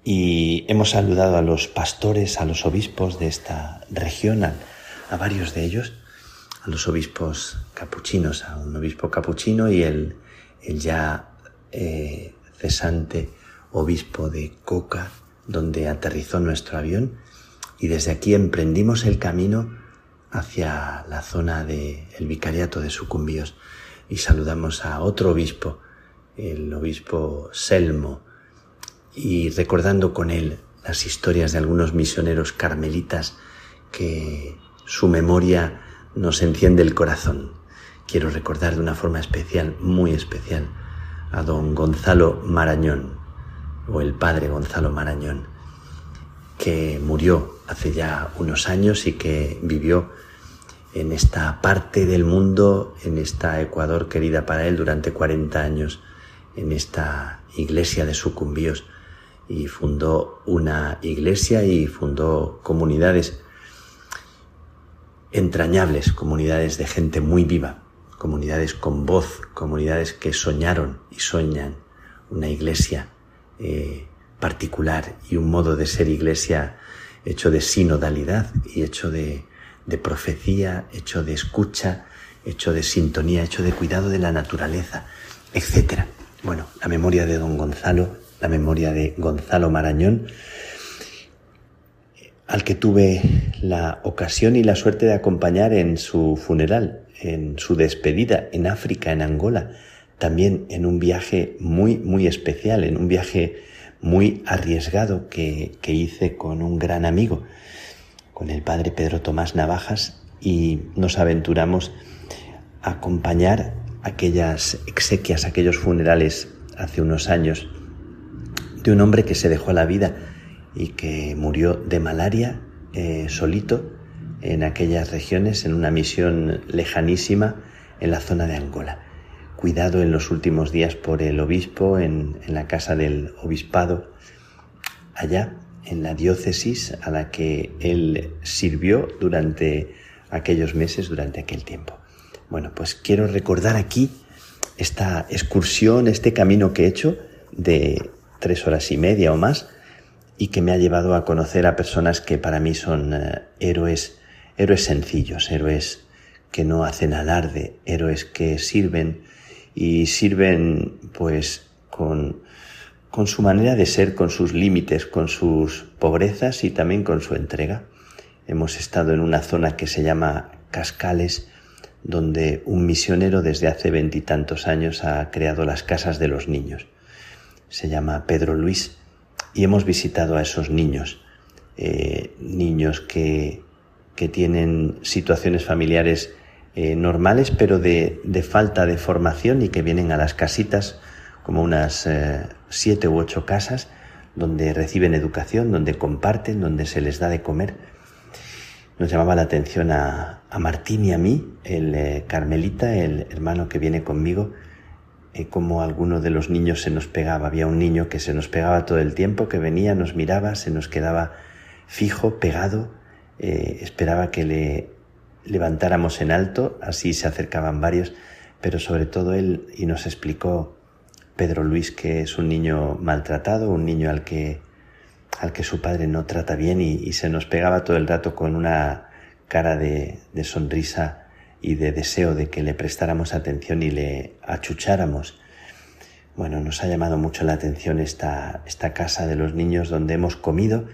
y hemos saludado a los pastores, a los obispos de esta región, a, varios de ellos, a los obispos capuchinos, a un obispo capuchino y el, el ya eh, cesante obispo de Coca, donde aterrizó nuestro avión, y desde aquí emprendimos el camino hacia la zona del vicariato de Sucumbíos. Y saludamos a otro obispo, el obispo Selmo, y recordando con él las historias de algunos misioneros carmelitas que su memoria nos enciende el corazón. Quiero recordar de una forma especial, muy especial, a don Gonzalo Marañón, o el padre Gonzalo Marañón, que murió hace ya unos años y que vivió en esta parte del mundo, en esta Ecuador querida para él durante 40 años, en esta iglesia de sucumbíos y fundó una iglesia y fundó comunidades entrañables, comunidades de gente muy viva, comunidades con voz, comunidades que soñaron y sueñan una iglesia eh, particular y un modo de ser iglesia hecho de sinodalidad y hecho de, de profecía, hecho de escucha, hecho de sintonía, hecho de cuidado de la naturaleza, etc. Bueno, la memoria de don Gonzalo, la memoria de Gonzalo Marañón, al que tuve la ocasión y la suerte de acompañar en su funeral, en su despedida en África, en Angola, también en un viaje muy, muy especial, en un viaje muy arriesgado que, que hice con un gran amigo, con el padre Pedro Tomás Navajas y nos aventuramos a acompañar aquellas exequias, aquellos funerales hace unos años de un hombre que se dejó la vida y que murió de malaria eh, solito en aquellas regiones, en una misión lejanísima en la zona de Angola. Cuidado en los últimos días por el obispo en, en la casa del obispado allá en la diócesis a la que él sirvió durante aquellos meses, durante aquel tiempo. Bueno, pues quiero recordar aquí esta excursión, este camino que he hecho de tres horas y media o más y que me ha llevado a conocer a personas que para mí son eh, héroes, héroes sencillos, héroes que no hacen alarde, héroes que sirven y sirven pues con con su manera de ser, con sus límites, con sus pobrezas y también con su entrega. Hemos estado en una zona que se llama Cascales, donde un misionero desde hace veintitantos años ha creado las casas de los niños. Se llama Pedro Luis y hemos visitado a esos niños, eh, niños que, que, tienen situaciones familiares eh, normales pero de, de, falta de formación y que vienen a las casitas como unas eh, siete u ocho casas donde reciben educación, donde comparten, donde se les da de comer. Nos llamaba la atención a, Martín y a mí, el Carmelita, el hermano que viene conmigo, eh, como alguno de los niños se nos pegaba. Había un niño que se nos pegaba todo el tiempo, que venía, nos miraba, se nos quedaba fijo, pegado, esperaba que le levantáramos en alto, así se acercaban varios, pero sobre todo él y nos explicó Pedro Luis, que es un niño maltratado, un niño al que, al que su padre no trata bien y, se nos pegaba todo el rato con una cara de, sonrisa y de deseo de que le prestáramos atención y le achucháramos. Bueno, nos ha llamado mucho la atención esta, esta casa de los niños donde hemos comido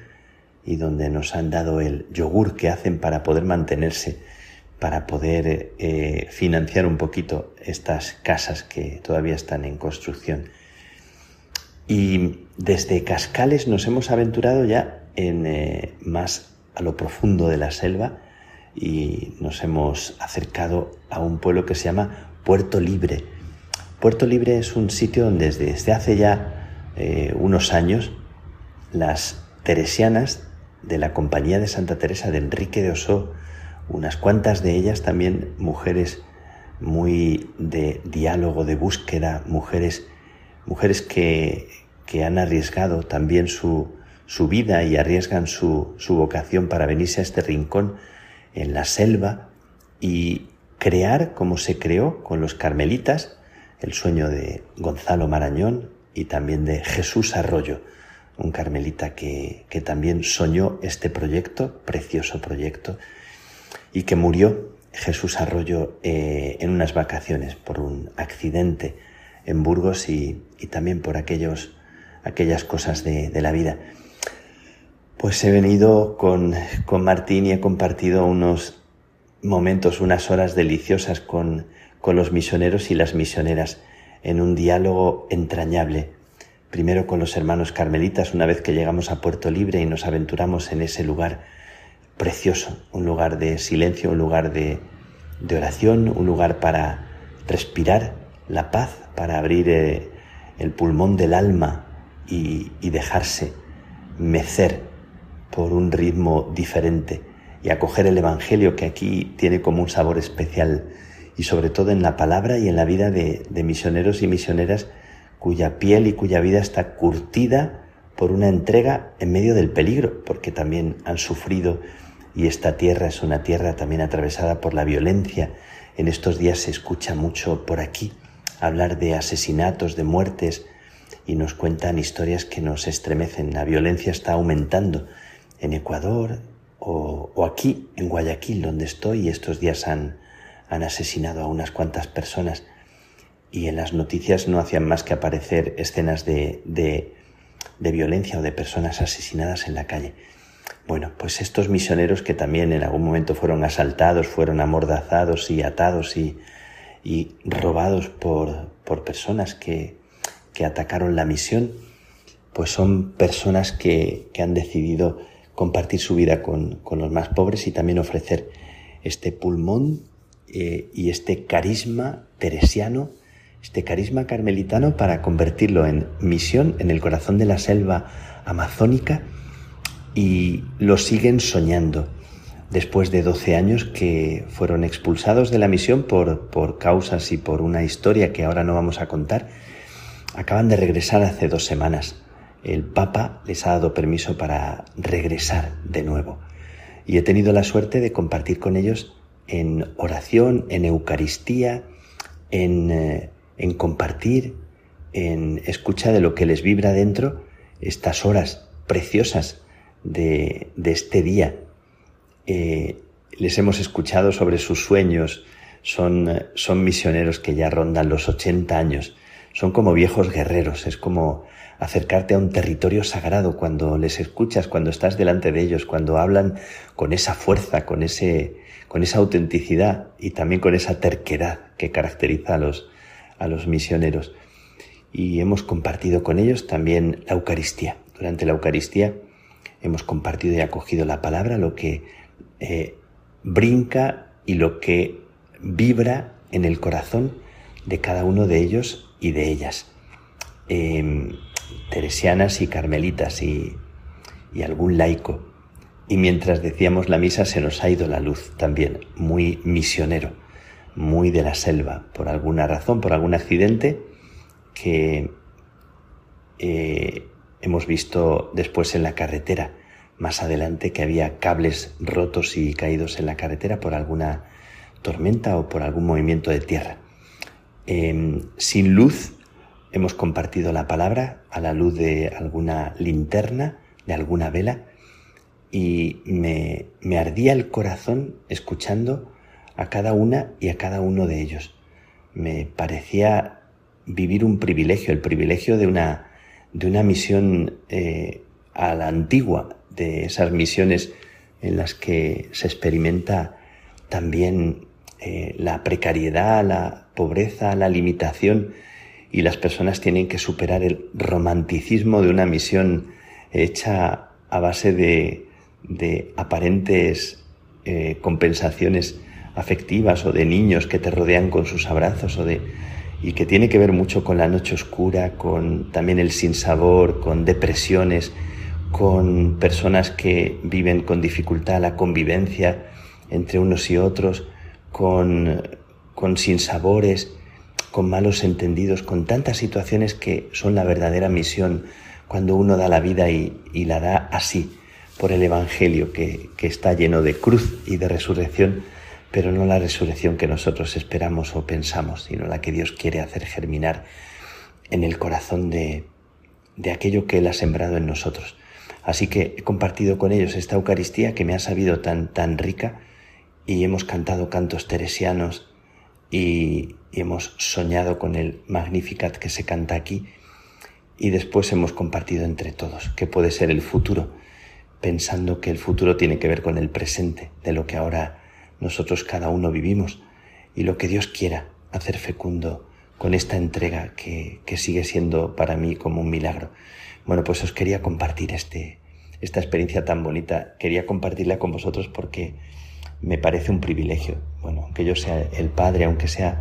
y donde nos han dado el yogur que hacen para poder mantenerse para poder eh, financiar un poquito estas casas que todavía están en construcción. Y desde Cascales nos hemos aventurado ya en eh, más a lo profundo de la selva y nos hemos acercado a un pueblo que se llama Puerto Libre. Puerto Libre es un sitio donde desde, hace ya eh, unos años las teresianas de la Compañía de Santa Teresa de Enrique de Oso unas cuantas de ellas también mujeres muy de diálogo, de búsqueda, mujeres, mujeres que, que han arriesgado también su, su vida y arriesgan su, su vocación para venirse a este rincón en la selva y crear como se creó con los carmelitas, el sueño de Gonzalo Marañón y también de Jesús Arroyo, un carmelita que, también soñó este proyecto, precioso proyecto, y que murió Jesús Arroyo eh, en unas vacaciones por un accidente en Burgos y, también por aquellos, aquellas cosas de, la vida. Pues he venido con, con Martín y he compartido unos momentos, unas horas deliciosas con, con los misioneros y las misioneras en un diálogo entrañable. Primero con los hermanos carmelitas, una vez que llegamos a Puerto Libre y nos aventuramos en ese lugar precioso, un lugar de silencio, un lugar de, oración, un lugar para respirar la paz, para abrir eh, el pulmón del alma y, y dejarse mecer por un ritmo diferente y acoger el Evangelio que aquí tiene como un sabor especial y sobre todo en la palabra y en la vida de, misioneros y misioneras cuya piel y cuya vida está curtida por una entrega en medio del peligro, porque también han sufrido y esta tierra es una tierra también atravesada por la violencia. En estos días se escucha mucho por aquí hablar de asesinatos, de muertes, y nos cuentan historias que nos estremecen. La violencia está aumentando en Ecuador o, aquí, en Guayaquil, donde estoy, y estos días han, asesinado a unas cuantas personas y en las noticias no hacían más que aparecer escenas de, violencia o de personas asesinadas en la calle. Bueno, pues estos misioneros que también en algún momento fueron asaltados, fueron amordazados y atados y, robados por, personas que, atacaron la misión, pues son personas que han decidido compartir su vida con, con, los más pobres y también ofrecer este pulmón eh, y este carisma teresiano, este carisma carmelitano para convertirlo en misión en el corazón de la selva amazónica y lo siguen soñando después de 12 años que fueron expulsados de la misión por, por causas y por una historia que ahora no vamos a contar, acaban de regresar hace dos semanas. El Papa les ha dado permiso para regresar de nuevo. Y he tenido la suerte de compartir con ellos en oración, en Eucaristía, eh, en, compartir, en escucha de lo que les vibra dentro estas horas preciosas de, este día. Eh, les hemos escuchado sobre sus sueños, son, son misioneros que ya rondan los 80 años, son como viejos guerreros, es como acercarte a un territorio sagrado cuando les escuchas, cuando estás delante de ellos, cuando hablan con esa fuerza, con ese, con esa autenticidad y también con esa terquedad que caracteriza a los, a los misioneros. Y hemos compartido con ellos también la Eucaristía. Durante la Eucaristía hemos compartido y acogido la palabra, lo que eh, brinca y lo que vibra en el corazón de cada uno de ellos y de ellas. Em, teresianas y carmelitas y, y algún laico y mientras decíamos la misa se nos ha ido la luz también, muy misionero, muy de la selva, por alguna razón, por algún accidente que eh, hemos visto después en la carretera, más adelante que había cables rotos y caídos en la carretera por alguna tormenta o por algún movimiento de tierra. Em, sin luz hemos compartido la palabra a la luz de alguna linterna, de alguna vela, y me, me ardía el corazón escuchando a cada una y a cada uno de ellos. Me parecía vivir un privilegio, el privilegio de una, de una misión eh, a la antigua, de esas misiones en las que se experimenta también eh, la precariedad, la pobreza, la limitación y las personas tienen que superar el romanticismo de una misión hecha a base de, de aparentes eh, compensaciones afectivas o de niños que te rodean con sus abrazos o de y que tiene que ver mucho con la noche oscura, con también el sinsabor, con depresiones, con personas que viven con dificultad la convivencia entre unos y otros, con, con sinsabores, con malos entendidos, con tantas situaciones que son la verdadera misión cuando uno da la vida y, la da así, por el Evangelio que, está lleno de cruz y de resurrección, pero no la resurrección que nosotros esperamos o pensamos, sino la que Dios quiere hacer germinar en el corazón de, de aquello que Él ha sembrado en nosotros. Así que he compartido con ellos esta Eucaristía que me ha sabido tan, tan rica y hemos cantado cantos teresianos y, hemos soñado con el Magnificat que se canta aquí y después hemos compartido entre todos qué puede ser el futuro, pensando que el futuro tiene que ver con el presente de lo que ahora nosotros cada uno vivimos y lo que Dios quiera hacer fecundo con esta entrega que, que sigue siendo para mí como un milagro. Bueno, pues os quería compartir este, esta experiencia tan bonita, quería compartirla con vosotros porque me parece un privilegio. Bueno, aunque yo sea el padre, aunque sea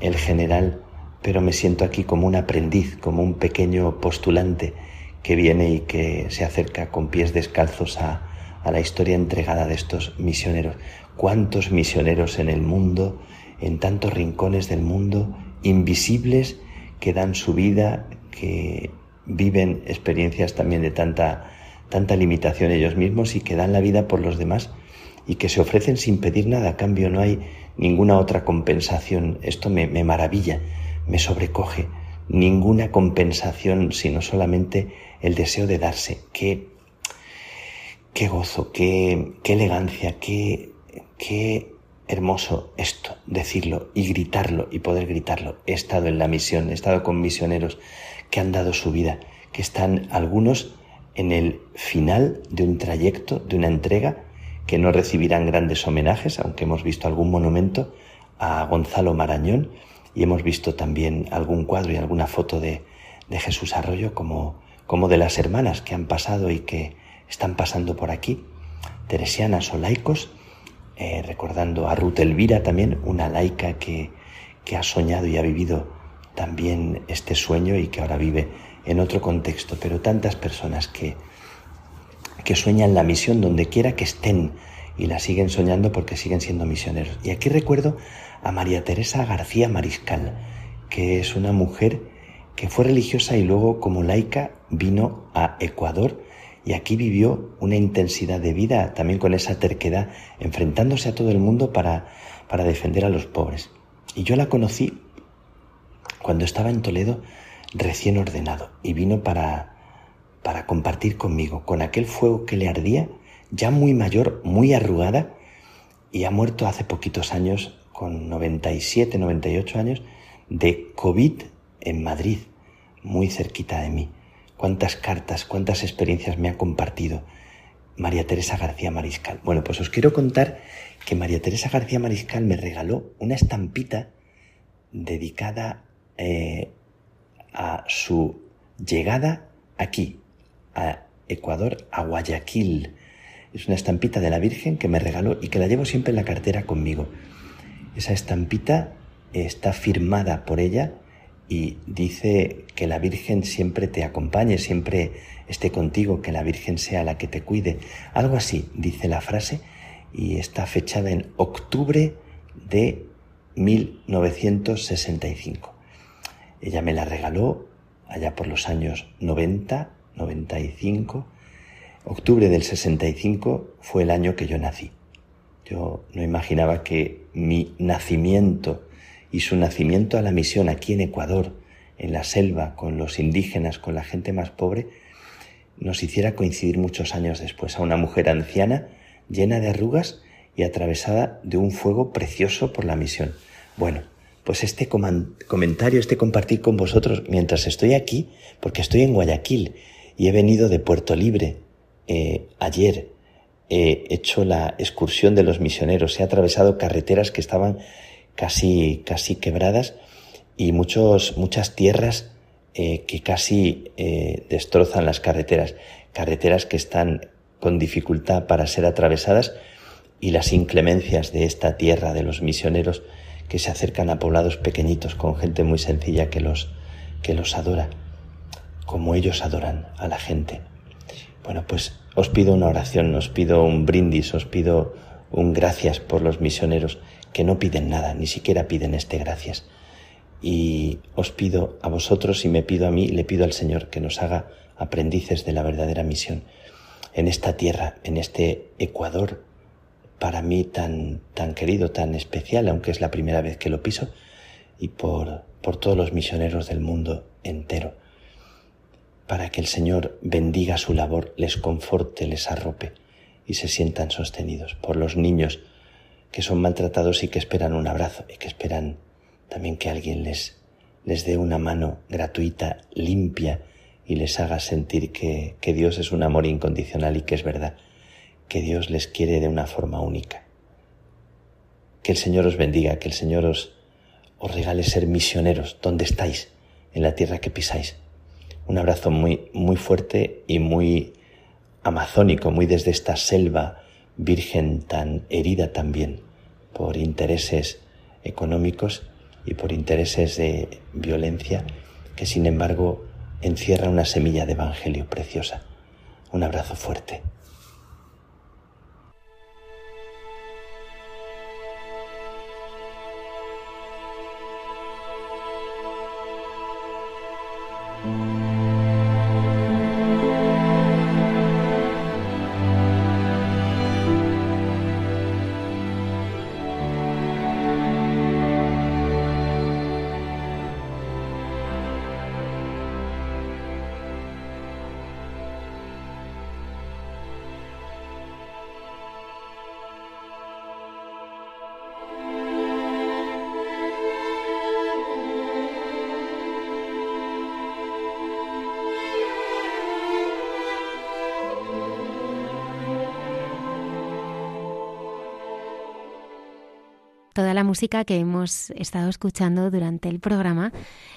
el general, pero me siento aquí como un aprendiz, como un pequeño postulante que viene y que se acerca con pies descalzos a, a la historia entregada de estos misioneros. ¿Cuántos misioneros en el mundo, en tantos rincones del mundo, invisibles, que dan su vida, que viven experiencias también de tanta, tanta limitación ellos mismos y que dan la vida por los demás y que se ofrecen sin pedir nada a cambio, no hay ninguna otra compensación. Esto me, me maravilla me sobrecoge ninguna compensación, sino solamente el deseo de darse. Qué, qué gozo, qué, qué elegancia, qué, qué hermoso esto, decirlo y gritarlo y poder gritarlo. He estado en la misión, he estado con misioneros que han dado su vida, que están algunos en el final de un trayecto, de una entrega, que no recibirán grandes homenajes, aunque hemos visto algún monumento a Gonzalo Marañón, y hemos visto también algún cuadro y alguna foto de, de Jesús Arroyo como, como de las hermanas que han pasado y que están pasando por aquí, teresianas o laicos, eh, recordando a Ruth Elvira también, una laica que, que ha soñado y ha vivido también este sueño y que ahora vive en otro contexto, pero tantas personas que, que sueñan la misión donde quiera que estén y la siguen soñando porque siguen siendo misioneros. Y aquí recuerdo a María Teresa García Mariscal, que es una mujer que fue religiosa y luego como laica vino a Ecuador y aquí vivió una intensidad de vida, también con esa terquedad, enfrentándose a todo el mundo para, para defender a los pobres. Y yo la conocí cuando estaba en Toledo recién ordenado y vino para, para compartir conmigo, con aquel fuego que le ardía, ya muy mayor, muy arrugada, y ha muerto hace poquitos años con 97, 98 años, de COVID en Madrid, muy cerquita de mí. Cuántas cartas, cuántas experiencias me ha compartido María Teresa García Mariscal. Bueno, pues os quiero contar que María Teresa García Mariscal me regaló una estampita dedicada eh, a su llegada aquí, a Ecuador, a Guayaquil. Es una estampita de la Virgen que me regaló y que la llevo siempre en la cartera conmigo. Esa estampita está firmada por ella y dice que la Virgen siempre te acompañe, siempre esté contigo, que la Virgen sea la que te cuide. Algo así dice la frase y está fechada en octubre de 1965. Ella me la regaló allá por los años 90, 95. Octubre del 65 fue el año que yo nací. Yo no imaginaba que mi nacimiento y su nacimiento a la misión aquí en Ecuador, en la selva, con los indígenas, con la gente más pobre, nos hiciera coincidir muchos años después a una mujer anciana, llena de arrugas y atravesada de un fuego precioso por la misión. Bueno, pues este comentario, este compartir con vosotros mientras estoy aquí, porque estoy en Guayaquil y he venido de Puerto Libre eh, ayer. He hecho la excursión de los misioneros, he atravesado carreteras que estaban casi, casi quebradas y muchos, muchas tierras eh, que casi eh, destrozan las carreteras, carreteras que están con dificultad para ser atravesadas y las inclemencias de esta tierra de los misioneros que se acercan a poblados pequeñitos con gente muy sencilla que los, que los adora, como ellos adoran a la gente. Bueno, pues os pido una oración, os pido un brindis, os pido un gracias por los misioneros que no piden nada, ni siquiera piden este gracias. Y os pido a vosotros y me pido a mí, le pido al Señor que nos haga aprendices de la verdadera misión en esta tierra, en este Ecuador, para mí tan, tan querido, tan especial, aunque es la primera vez que lo piso, y por, por todos los misioneros del mundo entero. Para que el Señor bendiga su labor, les conforte, les arrope y se sientan sostenidos. Por los niños que son maltratados y que esperan un abrazo y que esperan también que alguien les, les dé una mano gratuita, limpia y les haga sentir que, que Dios es un amor incondicional y que es verdad, que Dios les quiere de una forma única. Que el Señor os bendiga, que el Señor os, os regale ser misioneros donde estáis, en la tierra que pisáis. Un abrazo muy, muy fuerte y muy amazónico, muy desde esta selva virgen tan herida también por intereses económicos y por intereses de violencia, que sin embargo encierra una semilla de evangelio preciosa. Un abrazo fuerte. La música que hemos estado escuchando durante el programa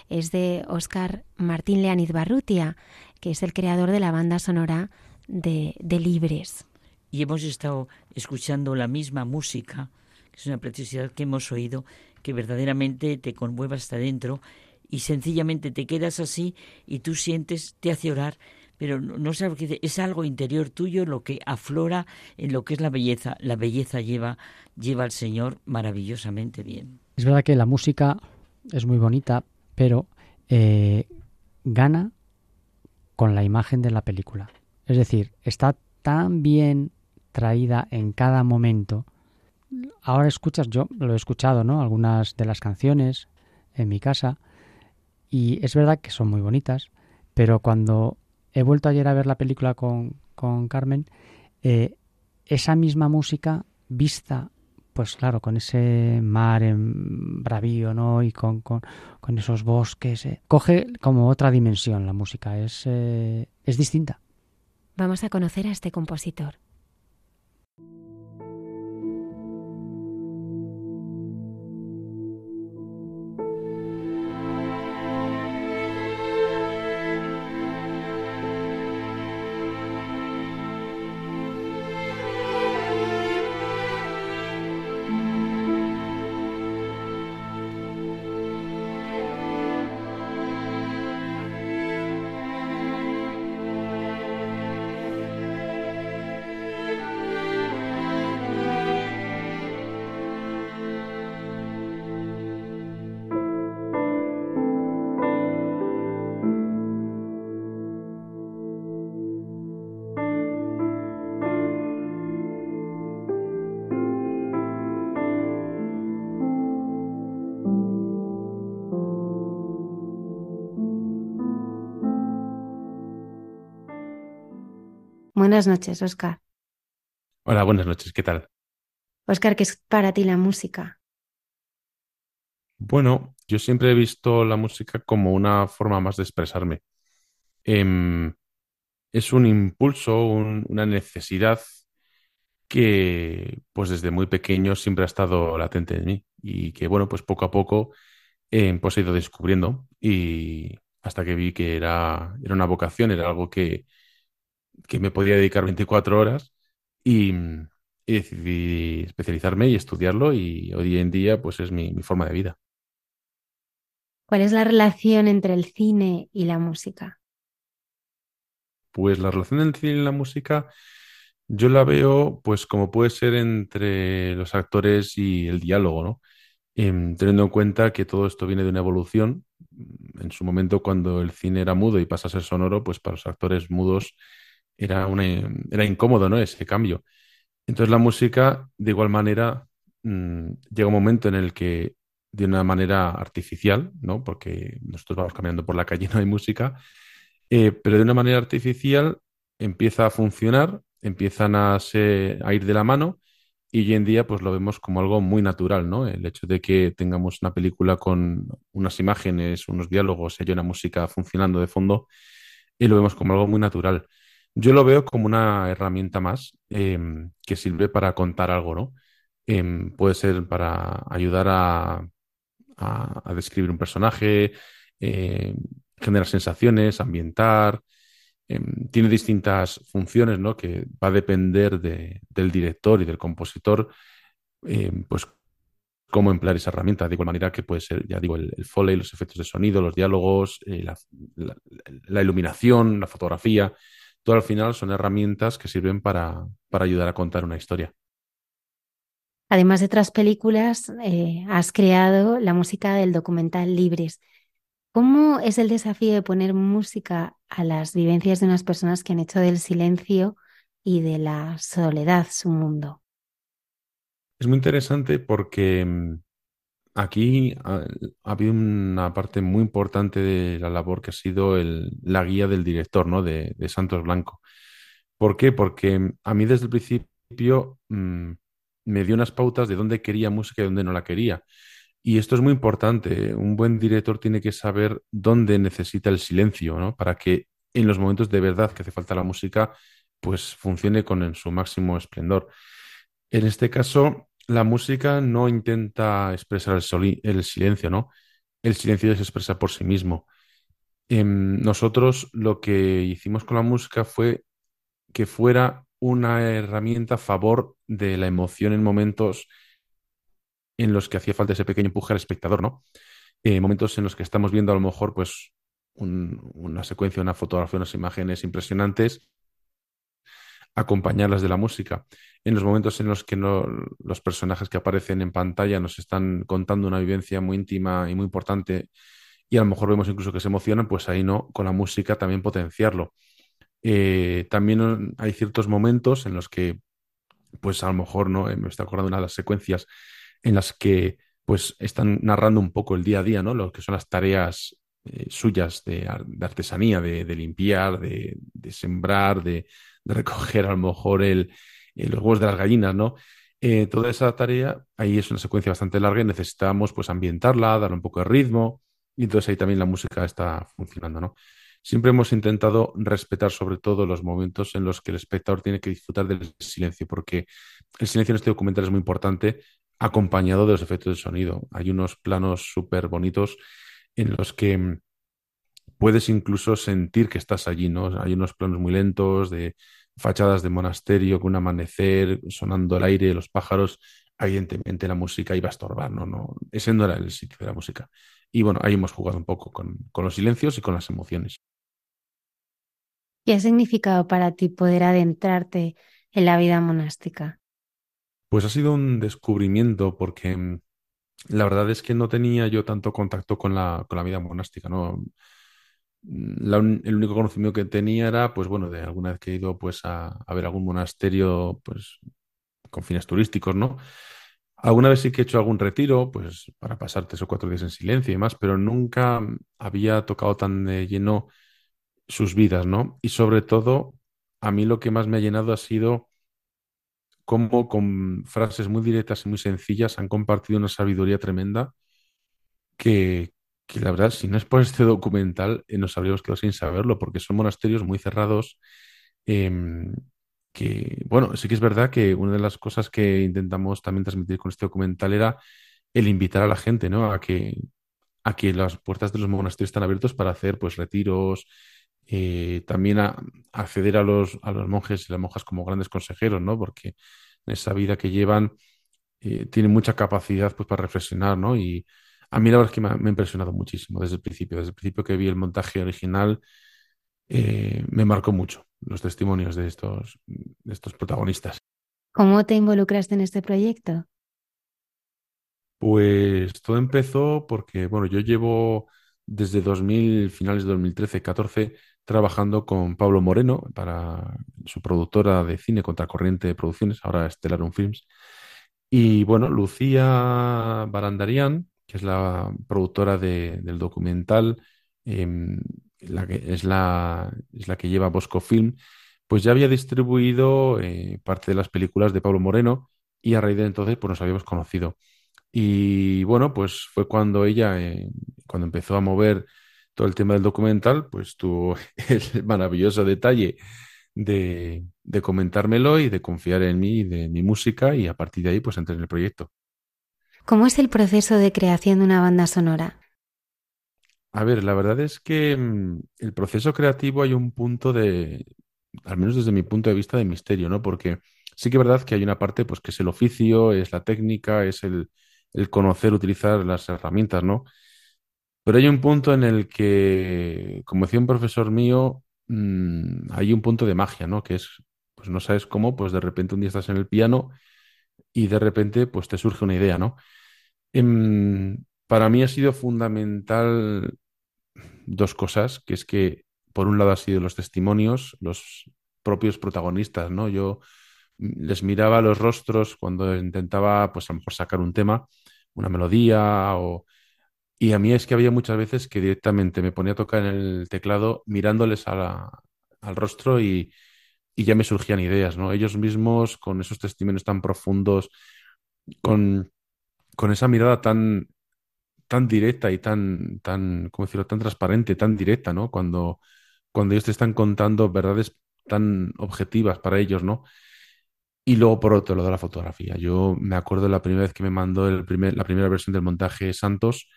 es de Óscar Martín Leaniz Barrutia, que es el creador de la banda sonora de, Libres. Y hemos estado escuchando la misma música, que es una preciosidad que hemos oído, que verdaderamente te conmueve hasta dentro y sencillamente te quedas así y tú sientes, te hace orar, pero no sabes qué es algo interior tuyo lo que aflora en lo que es la belleza. La belleza lleva, lleva al Señor maravillosamente bien. Es verdad que la música es muy bonita, pero eh, gana con la imagen de la película. Es decir, está tan bien traída en cada momento. Ahora escuchas, yo lo he escuchado, ¿no? Algunas de las canciones en mi casa y es verdad que son muy bonitas, pero cuando he vuelto ayer a ver la película con, con Carmen, eh, esa misma música vista, pues claro, con ese mar en bravío, ¿no? Y con, con, con esos bosques, eh, coge como otra dimensión la música, es, eh, es distinta. Vamos a conocer a este compositor. Buenas noches, Oscar. Hola, buenas noches, ¿qué tal? Oscar, ¿qué es para ti la música? Bueno, yo siempre he visto la música como una forma más de expresarme. Em, es un impulso, un- una necesidad que pues desde muy pequeño siempre ha estado latente en mí y que bueno, pues poco a poco em, pues he ido descubriendo y hasta que vi que era, era una vocación, era algo que, que me podía dedicar 24 horas y, y decidí especializarme y estudiarlo y hoy en día pues es mi, mi forma de vida. ¿Cuál es la relación entre el cine y la música? Pues la relación entre el cine y la música yo la veo pues como puede ser entre los actores y el diálogo, ¿no? Em, teniendo en cuenta que todo esto viene de una evolución. En su momento, cuando el cine era mudo y pasa a ser sonoro, pues para los actores mudos era una, era incómodo, ¿no? Ese cambio. Entonces la música, de igual manera, mm, llega un momento en el que de una manera artificial, ¿no? Porque nosotros vamos caminando por la calle no hay música, eh, pero de una manera artificial empieza a funcionar, empiezan a, a ir de la mano y hoy en día pues lo vemos como algo muy natural, ¿no? El hecho de que tengamos una película con unas imágenes, unos diálogos y haya una música funcionando de fondo y lo vemos como algo muy natural. Yo lo veo como una herramienta más em, que sirve para contar algo, ¿no? Em, puede ser para ayudar a, a, describir un personaje, eh, generar sensaciones, ambientar. Em, tiene distintas funciones, ¿no? Que va a depender del director y del compositor, pues cómo emplear esa herramienta, de igual manera que puede ser, ya digo, el, el foley, los efectos de sonido, los diálogos, eh, la, iluminación, la fotografía, todo al final son herramientas que sirven para, ayudar a contar una historia. Además de otras películas, eh, has creado la música del documental Libres. ¿Cómo es el desafío de poner música a las vivencias de unas personas que han hecho del silencio y de la soledad su mundo? Es muy interesante porque mm, aquí ha, habido una parte muy importante de la labor que ha sido la guía del director, ¿no? De, Santos Blanco. ¿Por qué? Porque a mí desde el principio mm, me dio unas pautas de dónde quería música y dónde no la quería. Y esto es muy importante. Un buen director tiene que saber dónde necesita el silencio, ¿no? Para que en los momentos de verdad que hace falta la música, pues funcione con en su máximo esplendor. En este caso, la música no intenta expresar el, silencio, ¿no? El silencio se expresa por sí mismo. Em, nosotros lo que hicimos con la música fue que fuera una herramienta a favor de la emoción en momentos en los que hacía falta ese pequeño empuje al espectador, ¿no? Eh, momentos en los que estamos viendo a lo mejor pues una secuencia, una fotografía, unas imágenes impresionantes acompañarlas de la música. En los momentos en los que los personajes que aparecen en pantalla nos están contando una vivencia muy íntima y muy importante y a lo mejor vemos incluso que se emocionan, pues ahí no, con la música también potenciarlo. Eh, también hay ciertos momentos en los que, pues a lo mejor no, eh, me está acordando una de las secuencias en las que pues están narrando un poco el día a día, ¿no? Lo que son las tareas eh, suyas de, artesanía, de, limpiar, de, sembrar, de, recoger a lo mejor el, eh, los huevos de las gallinas, ¿no? Eh, toda esa tarea, ahí es una secuencia bastante larga y necesitamos pues ambientarla, dar un poco de ritmo y entonces ahí también la música está funcionando, ¿no? Siempre hemos intentado respetar sobre todo los momentos en los que el espectador tiene que disfrutar del silencio, porque el silencio en este documental es muy importante, acompañado de los efectos de sonido. Hay unos planos súper bonitos en los que puedes incluso sentir que estás allí, ¿no? Hay unos planos muy lentos de fachadas de monasterio con un amanecer, sonando el aire, los pájaros, evidentemente la música iba a estorbar, ¿no? no ese no era el sitio de la música. Y bueno, ahí hemos jugado un poco con, con los silencios y con las emociones. ¿Qué ha significado para ti poder adentrarte en la vida monástica? Pues ha sido un descubrimiento porque mm, la verdad es que no tenía yo tanto contacto con la, con la vida monástica, ¿no? El único conocimiento que tenía era, pues bueno, de alguna vez que he ido pues a, ver algún monasterio, pues con fines turísticos, ¿no? Alguna vez sí que he hecho algún retiro, pues para pasar tres o cuatro días en silencio y demás, pero nunca había tocado tan de lleno sus vidas, ¿no? Y sobre todo, a mí lo que más me ha llenado ha sido cómo con frases muy directas y muy sencillas han compartido una sabiduría tremenda que, que la verdad, si no es por este documental, eh, nos habríamos quedado sin saberlo, porque son monasterios muy cerrados. Em, que, bueno, sí que es verdad que una de las cosas que intentamos también transmitir con este documental era el invitar a la gente, ¿no? A que, a que las puertas de los monasterios están abiertos para hacer pues retiros, eh, también a, acceder a los, a los monjes y las monjas como grandes consejeros, ¿no? Porque en esa vida que llevan eh, tienen mucha capacidad pues para reflexionar, ¿no? Y a mí la verdad es que me ha, impresionado muchísimo desde el principio. Desde el principio que vi el montaje original, eh, me marcó mucho los testimonios de estos, de estos protagonistas. ¿Cómo te involucraste en este proyecto? Pues todo empezó porque, bueno, yo llevo desde 2000, finales de 2013-14, trabajando con Pablo Moreno para su productora de cine Contracorriente de Producciones, ahora Estellarum Films. Y bueno, Lucía Barandarian que es la productora del documental, em, la que es la, es la que lleva Bosco Film, pues ya había distribuido eh, parte de las películas de Pablo Moreno y a raíz de entonces pues nos habíamos conocido. Y bueno, pues fue cuando ella, eh, cuando empezó a mover todo el tema del documental, pues tuvo el maravilloso detalle de, de comentármelo y de confiar en mí y de mi música y a partir de ahí pues entré en el proyecto. ¿Cómo es el proceso de creación de una banda sonora? A ver, la verdad es que mm, el proceso creativo hay un punto de, al menos desde mi punto de vista, de misterio, ¿no? Porque sí que es verdad que hay una parte, pues, que es el oficio, es la técnica, es el, conocer, utilizar las herramientas, ¿no? Pero hay un punto en el que, como decía un profesor mío, mm, hay un punto de magia, ¿no? Que es, pues no sabes cómo, pues de repente un día estás en el piano y de repente, pues te surge una idea, ¿no? Em, para mí ha sido fundamental dos cosas, que es que por un lado ha sido los testimonios, los propios protagonistas, ¿no? Yo les miraba los rostros cuando intentaba, pues sacar un tema, una melodía o... Y a mí es que había muchas veces que directamente me ponía a tocar en el teclado mirándoles al rostro y, y, ya me surgían ideas, ¿no? Ellos mismos con esos testimonios tan profundos, con, con esa mirada tan, tan directa y tan, tan, ¿cómo decirlo?, tan transparente, tan directa, ¿no? Cuando, cuando ellos te están contando verdades tan objetivas para ellos, ¿no? Y luego, por otro lado, la fotografía. Yo me acuerdo de la primera vez que me mandó el primer, la primera versión del montaje Santos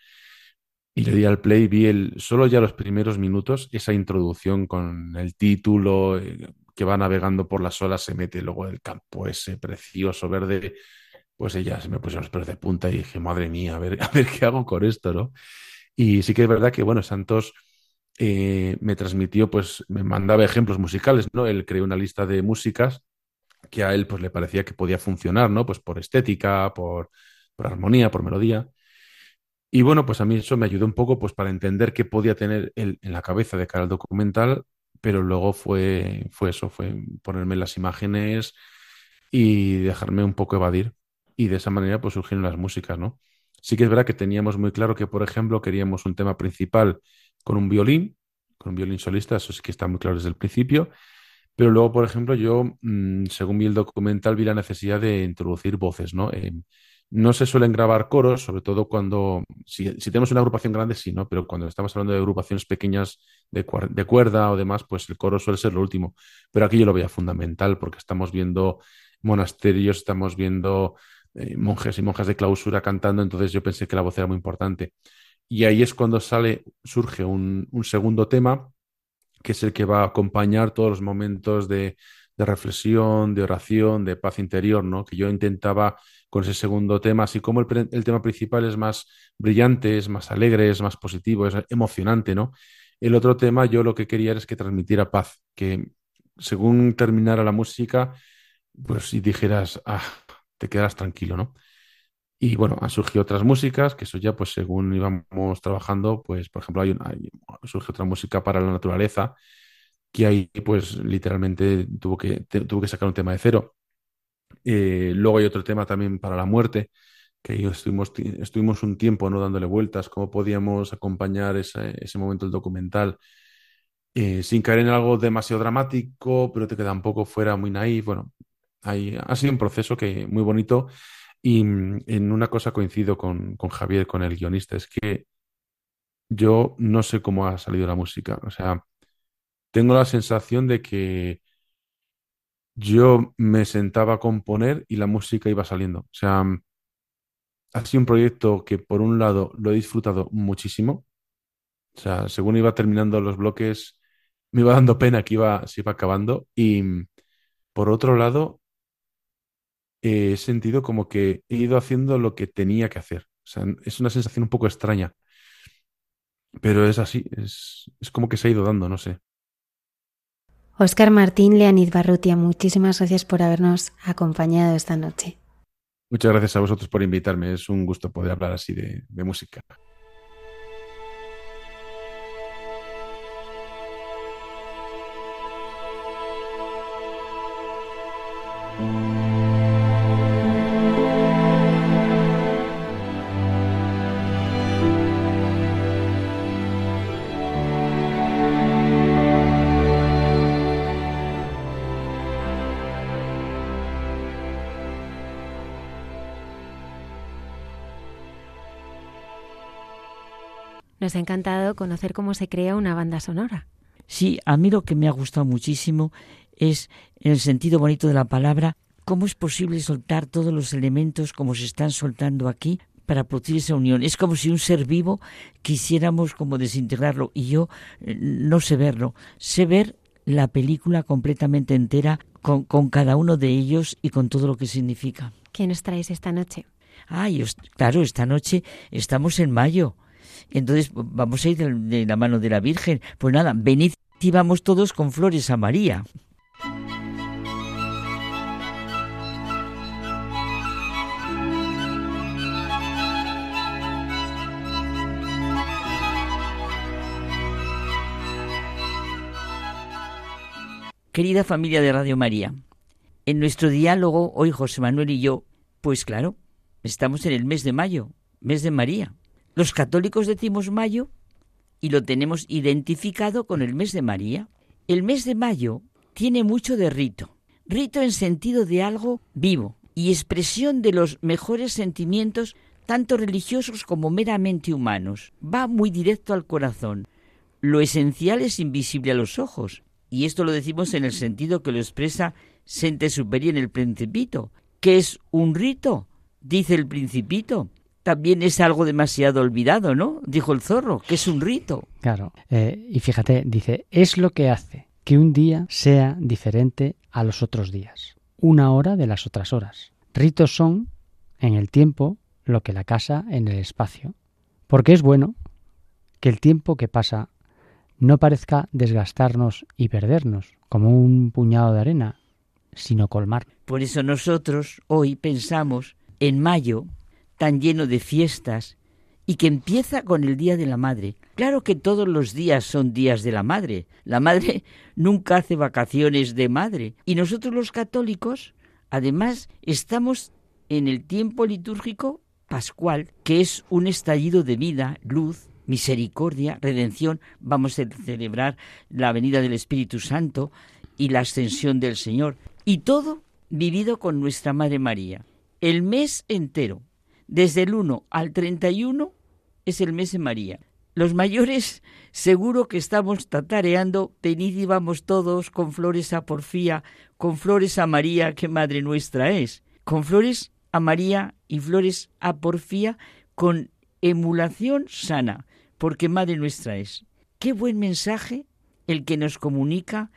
y le di al play, vi el, solo ya los primeros minutos, esa introducción con el título, eh, que va navegando por las olas, se mete luego el campo ese precioso verde. Pues ella se me puso los pelos de punta y dije, madre mía, a ver, a ver qué hago con esto, ¿no? Y sí que es verdad que, bueno, Santos eh, me transmitió, pues me mandaba ejemplos musicales, ¿no? Él creó una lista de músicas que a él pues le parecía que podía funcionar, ¿no? Pues por estética, por, por armonía, por melodía. Y bueno, pues a mí eso me ayudó un poco pues para entender qué podía tener él en la cabeza de cara al documental, pero luego fue, fue eso, fue ponerme las imágenes y dejarme un poco evadir. Y de esa manera pues surgieron las músicas, ¿no? Sí que es verdad que teníamos muy claro que, por ejemplo, queríamos un tema principal con un violín, con un violín solista, eso sí que está muy claro desde el principio. Pero luego, por ejemplo, yo, mm, según vi el documental, vi la necesidad de introducir voces, ¿no? Eh, no se suelen grabar coros, sobre todo cuando, si, tenemos una agrupación grande, sí, ¿no? Pero cuando estamos hablando de agrupaciones pequeñas de, cuerda o demás, pues el coro suele ser lo último. Pero aquí yo lo veía fundamental porque estamos viendo monasterios, estamos viendo eh, monjes y monjas de clausura cantando, entonces yo pensé que la voz era muy importante. Y ahí es cuando sale, surge un, un segundo tema que es el que va a acompañar todos los momentos de, reflexión, de oración, de paz interior, ¿no? Que yo intentaba con ese segundo tema, así como el, tema principal es más brillante, es más alegre, es más positivo, es emocionante, ¿no? El otro tema yo lo que quería es que transmitiera paz, que según terminara la música, pues si dijeras, ah, te quedas tranquilo, ¿no? Y bueno, han surgido otras músicas, que eso ya, pues según íbamos trabajando, pues por ejemplo, hay, una, surge otra música para la naturaleza, que ahí pues literalmente tuvo que, tuvo que sacar un tema de cero. Eh, luego hay otro tema también para la muerte, que estuvimos, estuvimos un tiempo no dándole vueltas, cómo podíamos acompañar ese, ese momento del documental. Eh, sin caer en algo demasiado dramático, pero que tampoco fuera muy naif. Bueno, hay, ha sido un proceso que muy bonito y mm, en una cosa coincido con, con Javier, con el guionista, es que yo no sé cómo ha salido la música. O sea, tengo la sensación de que yo me sentaba a componer y la música iba saliendo. O sea, mm, ha sido un proyecto que por un lado lo he disfrutado muchísimo. O sea, según iba terminando los bloques, me iba dando pena que iba, se iba acabando. Y mm, por otro lado, he sentido como que he ido haciendo lo que tenía que hacer. O sea, es una sensación un poco extraña. Pero es así, es, es como que se ha ido dando, no sé. Oscar Martín Leanid Barrutia, muchísimas gracias por habernos acompañado esta noche. Muchas gracias a vosotros por invitarme. Es un gusto poder hablar así de música. Nos ha encantado conocer cómo se crea una banda sonora. Sí, a mí lo que me ha gustado muchísimo es, en el sentido bonito de la palabra, cómo es posible soltar todos los elementos como se están soltando aquí para producir esa unión. Es como si un ser vivo quisiéramos como desintegrarlo y yo eh, no sé verlo. Sé ver la película completamente entera con, con cada uno de ellos y con todo lo que significa. ¿Qué nos traéis esta noche? Ay, claro, esta noche estamos en mayo. Entonces vamos a ir de, la mano de la Virgen. Pues nada, venid y vamos todos con flores a María. Querida familia de Radio María, en nuestro diálogo hoy José Manuel y yo, pues claro, estamos en el mes de mayo, mes de María. Los católicos decimos mayo y lo tenemos identificado con el mes de María. El mes de mayo tiene mucho de rito, rito en sentido de algo vivo y expresión de los mejores sentimientos tanto religiosos como meramente humanos. Va muy directo al corazón. Lo esencial es invisible a los ojos, y esto lo decimos en el sentido que lo expresa Sente Superi en el Principito. ¿Qué es un rito? Dice el Principito. También es algo demasiado olvidado, ¿no? Dijo el zorro, que es un rito. Claro. Eh, y fíjate, dice, es lo que hace que un día sea diferente a los otros días. Una hora de las otras horas. Ritos son, en el tiempo, lo que la casa en el espacio. Porque es bueno que el tiempo que pasa no parezca desgastarnos y perdernos, como un puñado de arena, sino colmar. Por eso nosotros hoy pensamos en mayo, tan lleno de fiestas, y que empieza con el Día de la Madre. Claro que todos los días son días de la Madre. La Madre nunca hace vacaciones de madre. Y nosotros los católicos, además, estamos en el tiempo litúrgico pascual, que es un estallido de vida, luz, misericordia, redención, vamos a celebrar la venida del Espíritu Santo y la ascensión del Señor. Y todo vivido con nuestra Madre María. El mes entero, desde el 1 al 31, es el mes de María. Los mayores seguro que estamos tatareando, venid y vamos todos con flores a Porfía, con flores a María, que Madre nuestra es, con flores a María y flores a Porfía, con emulación sana, porque Madre nuestra es. Qué buen mensaje el que nos comunica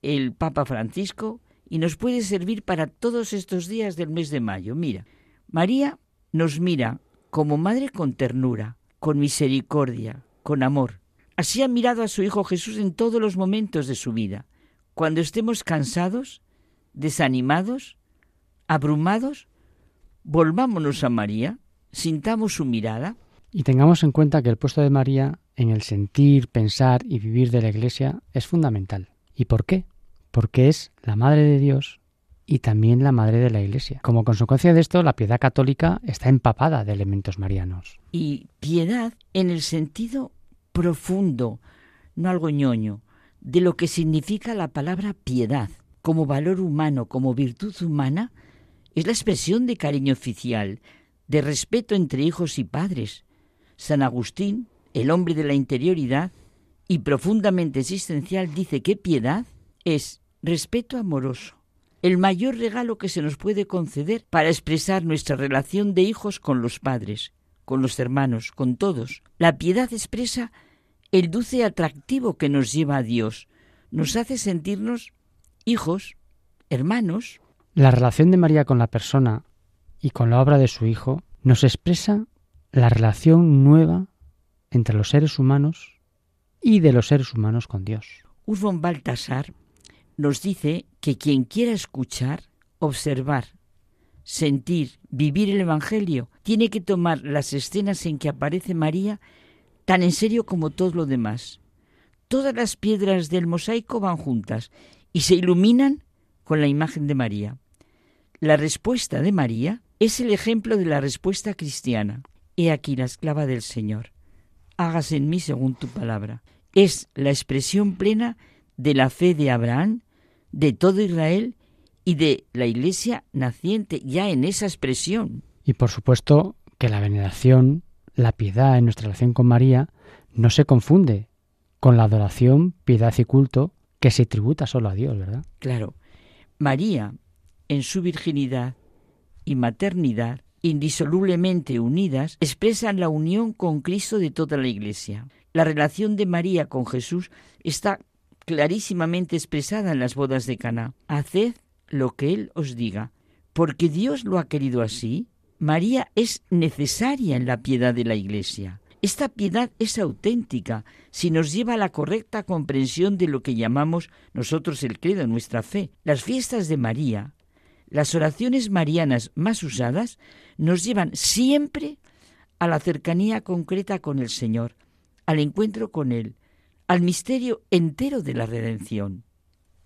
el Papa Francisco y nos puede servir para todos estos días del mes de mayo. Mira, María nos mira como madre con ternura, con misericordia, con amor. Así ha mirado a su Hijo Jesús en todos los momentos de su vida. Cuando estemos cansados, desanimados, abrumados, volvámonos a María, sintamos su mirada y tengamos en cuenta que el puesto de María en el sentir, pensar y vivir de la Iglesia es fundamental. ¿Y por qué? Porque es la Madre de Dios y también la Madre de la Iglesia. Como consecuencia de esto, la piedad católica está empapada de elementos marianos. Y piedad en el sentido profundo, no algo ñoño, de lo que significa la palabra piedad como valor humano, como virtud humana, es la expresión de cariño oficial, de respeto entre hijos y padres, San Agustín, el hombre de la interioridad y profundamente existencial, dice que piedad es respeto amoroso, el mayor regalo que se nos puede conceder para expresar nuestra relación de hijos con los padres, con los hermanos, con todos. La piedad expresa el dulce atractivo que nos lleva a Dios, nos hace sentirnos hijos, hermanos. La relación de María con la persona y con la obra de su Hijo nos expresa la relación nueva entre los seres humanos y de los seres humanos con Dios. Urban Baltasar nos dice que quien quiera escuchar, observar, sentir, vivir el Evangelio, tiene que tomar las escenas en que aparece María tan en serio como todo lo demás. Todas las piedras del mosaico van juntas y se iluminan con la imagen de María. La respuesta de María es el ejemplo de la respuesta cristiana. He aquí la esclava del Señor. Hágase en mí según tu palabra. Es la expresión plena de la fe de Abraham, de todo Israel y de la Iglesia naciente ya en esa expresión. Y por supuesto que la veneración, la piedad en nuestra relación con María no se confunde con la adoración, piedad y culto que se tributa solo a Dios, ¿verdad? Claro. María, en su virginidad y maternidad, indisolublemente unidas, expresan la unión con Cristo de toda la Iglesia. La relación de María con Jesús está clarísimamente expresada en las bodas de Caná. Haced lo que él os diga, porque Dios lo ha querido así. María es necesaria en la piedad de la Iglesia. Esta piedad es auténtica si nos lleva a la correcta comprensión de lo que llamamos nosotros el credo, nuestra fe. Las fiestas de María, las oraciones marianas más usadas, nos llevan siempre a la cercanía concreta con el Señor, al encuentro con Él, al misterio entero de la redención.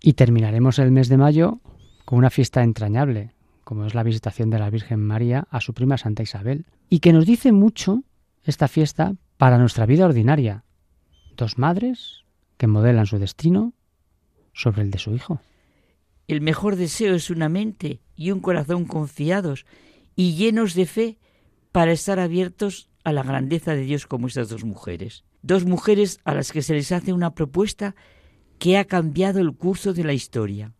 Y terminaremos el mes de mayo con una fiesta entrañable, como es la visitación de la Virgen María a su prima Santa Isabel, y que nos dice mucho esta fiesta para nuestra vida ordinaria. Dos madres que modelan su destino sobre el de su hijo. El mejor deseo es una mente y un corazón confiados y llenos de fe para estar abiertos a la grandeza de Dios como estas dos mujeres. Dos mujeres a las que se les hace una propuesta que ha cambiado el curso de la historia.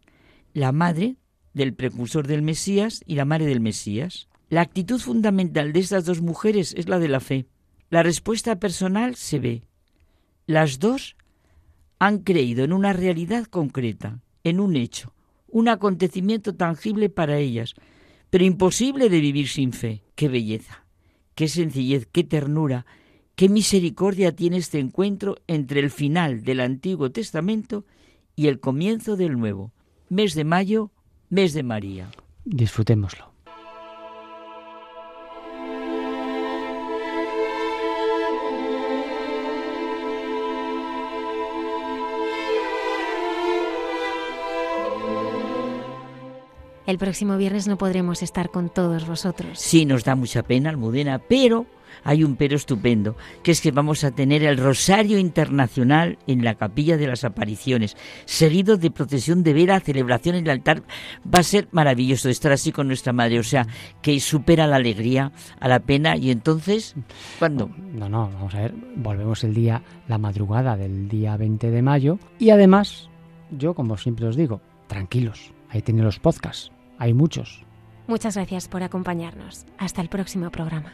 La madre del precursor del Mesías y la madre del Mesías. La actitud fundamental de estas dos mujeres es la de la fe. La respuesta personal se ve. Las dos han creído en una realidad concreta, en un hecho, un acontecimiento tangible para ellas, pero imposible de vivir sin fe. ¡Qué belleza! ¡Qué sencillez! ¡Qué ternura! ¡Qué misericordia tiene este encuentro entre el final del Antiguo Testamento y el comienzo del Nuevo! Mes de mayo, mes de María. Disfrutémoslo. El próximo viernes no podremos estar con todos vosotros. Sí, nos da mucha pena, Almudena, pero hay un pero estupendo, que es que vamos a tener el Rosario Internacional en la Capilla de las Apariciones, seguido de procesión de vera, celebración en el altar. Va a ser maravilloso estar así con nuestra madre, o sea, que supera la alegría a la pena. Y entonces, ¿cuándo? No, no, vamos a ver, volvemos el día, la madrugada del día 20 de mayo. Y además, yo, como siempre os digo, tranquilos, ahí tienen los podcasts hay muchos. Muchas gracias por acompañarnos. Hasta el próximo programa.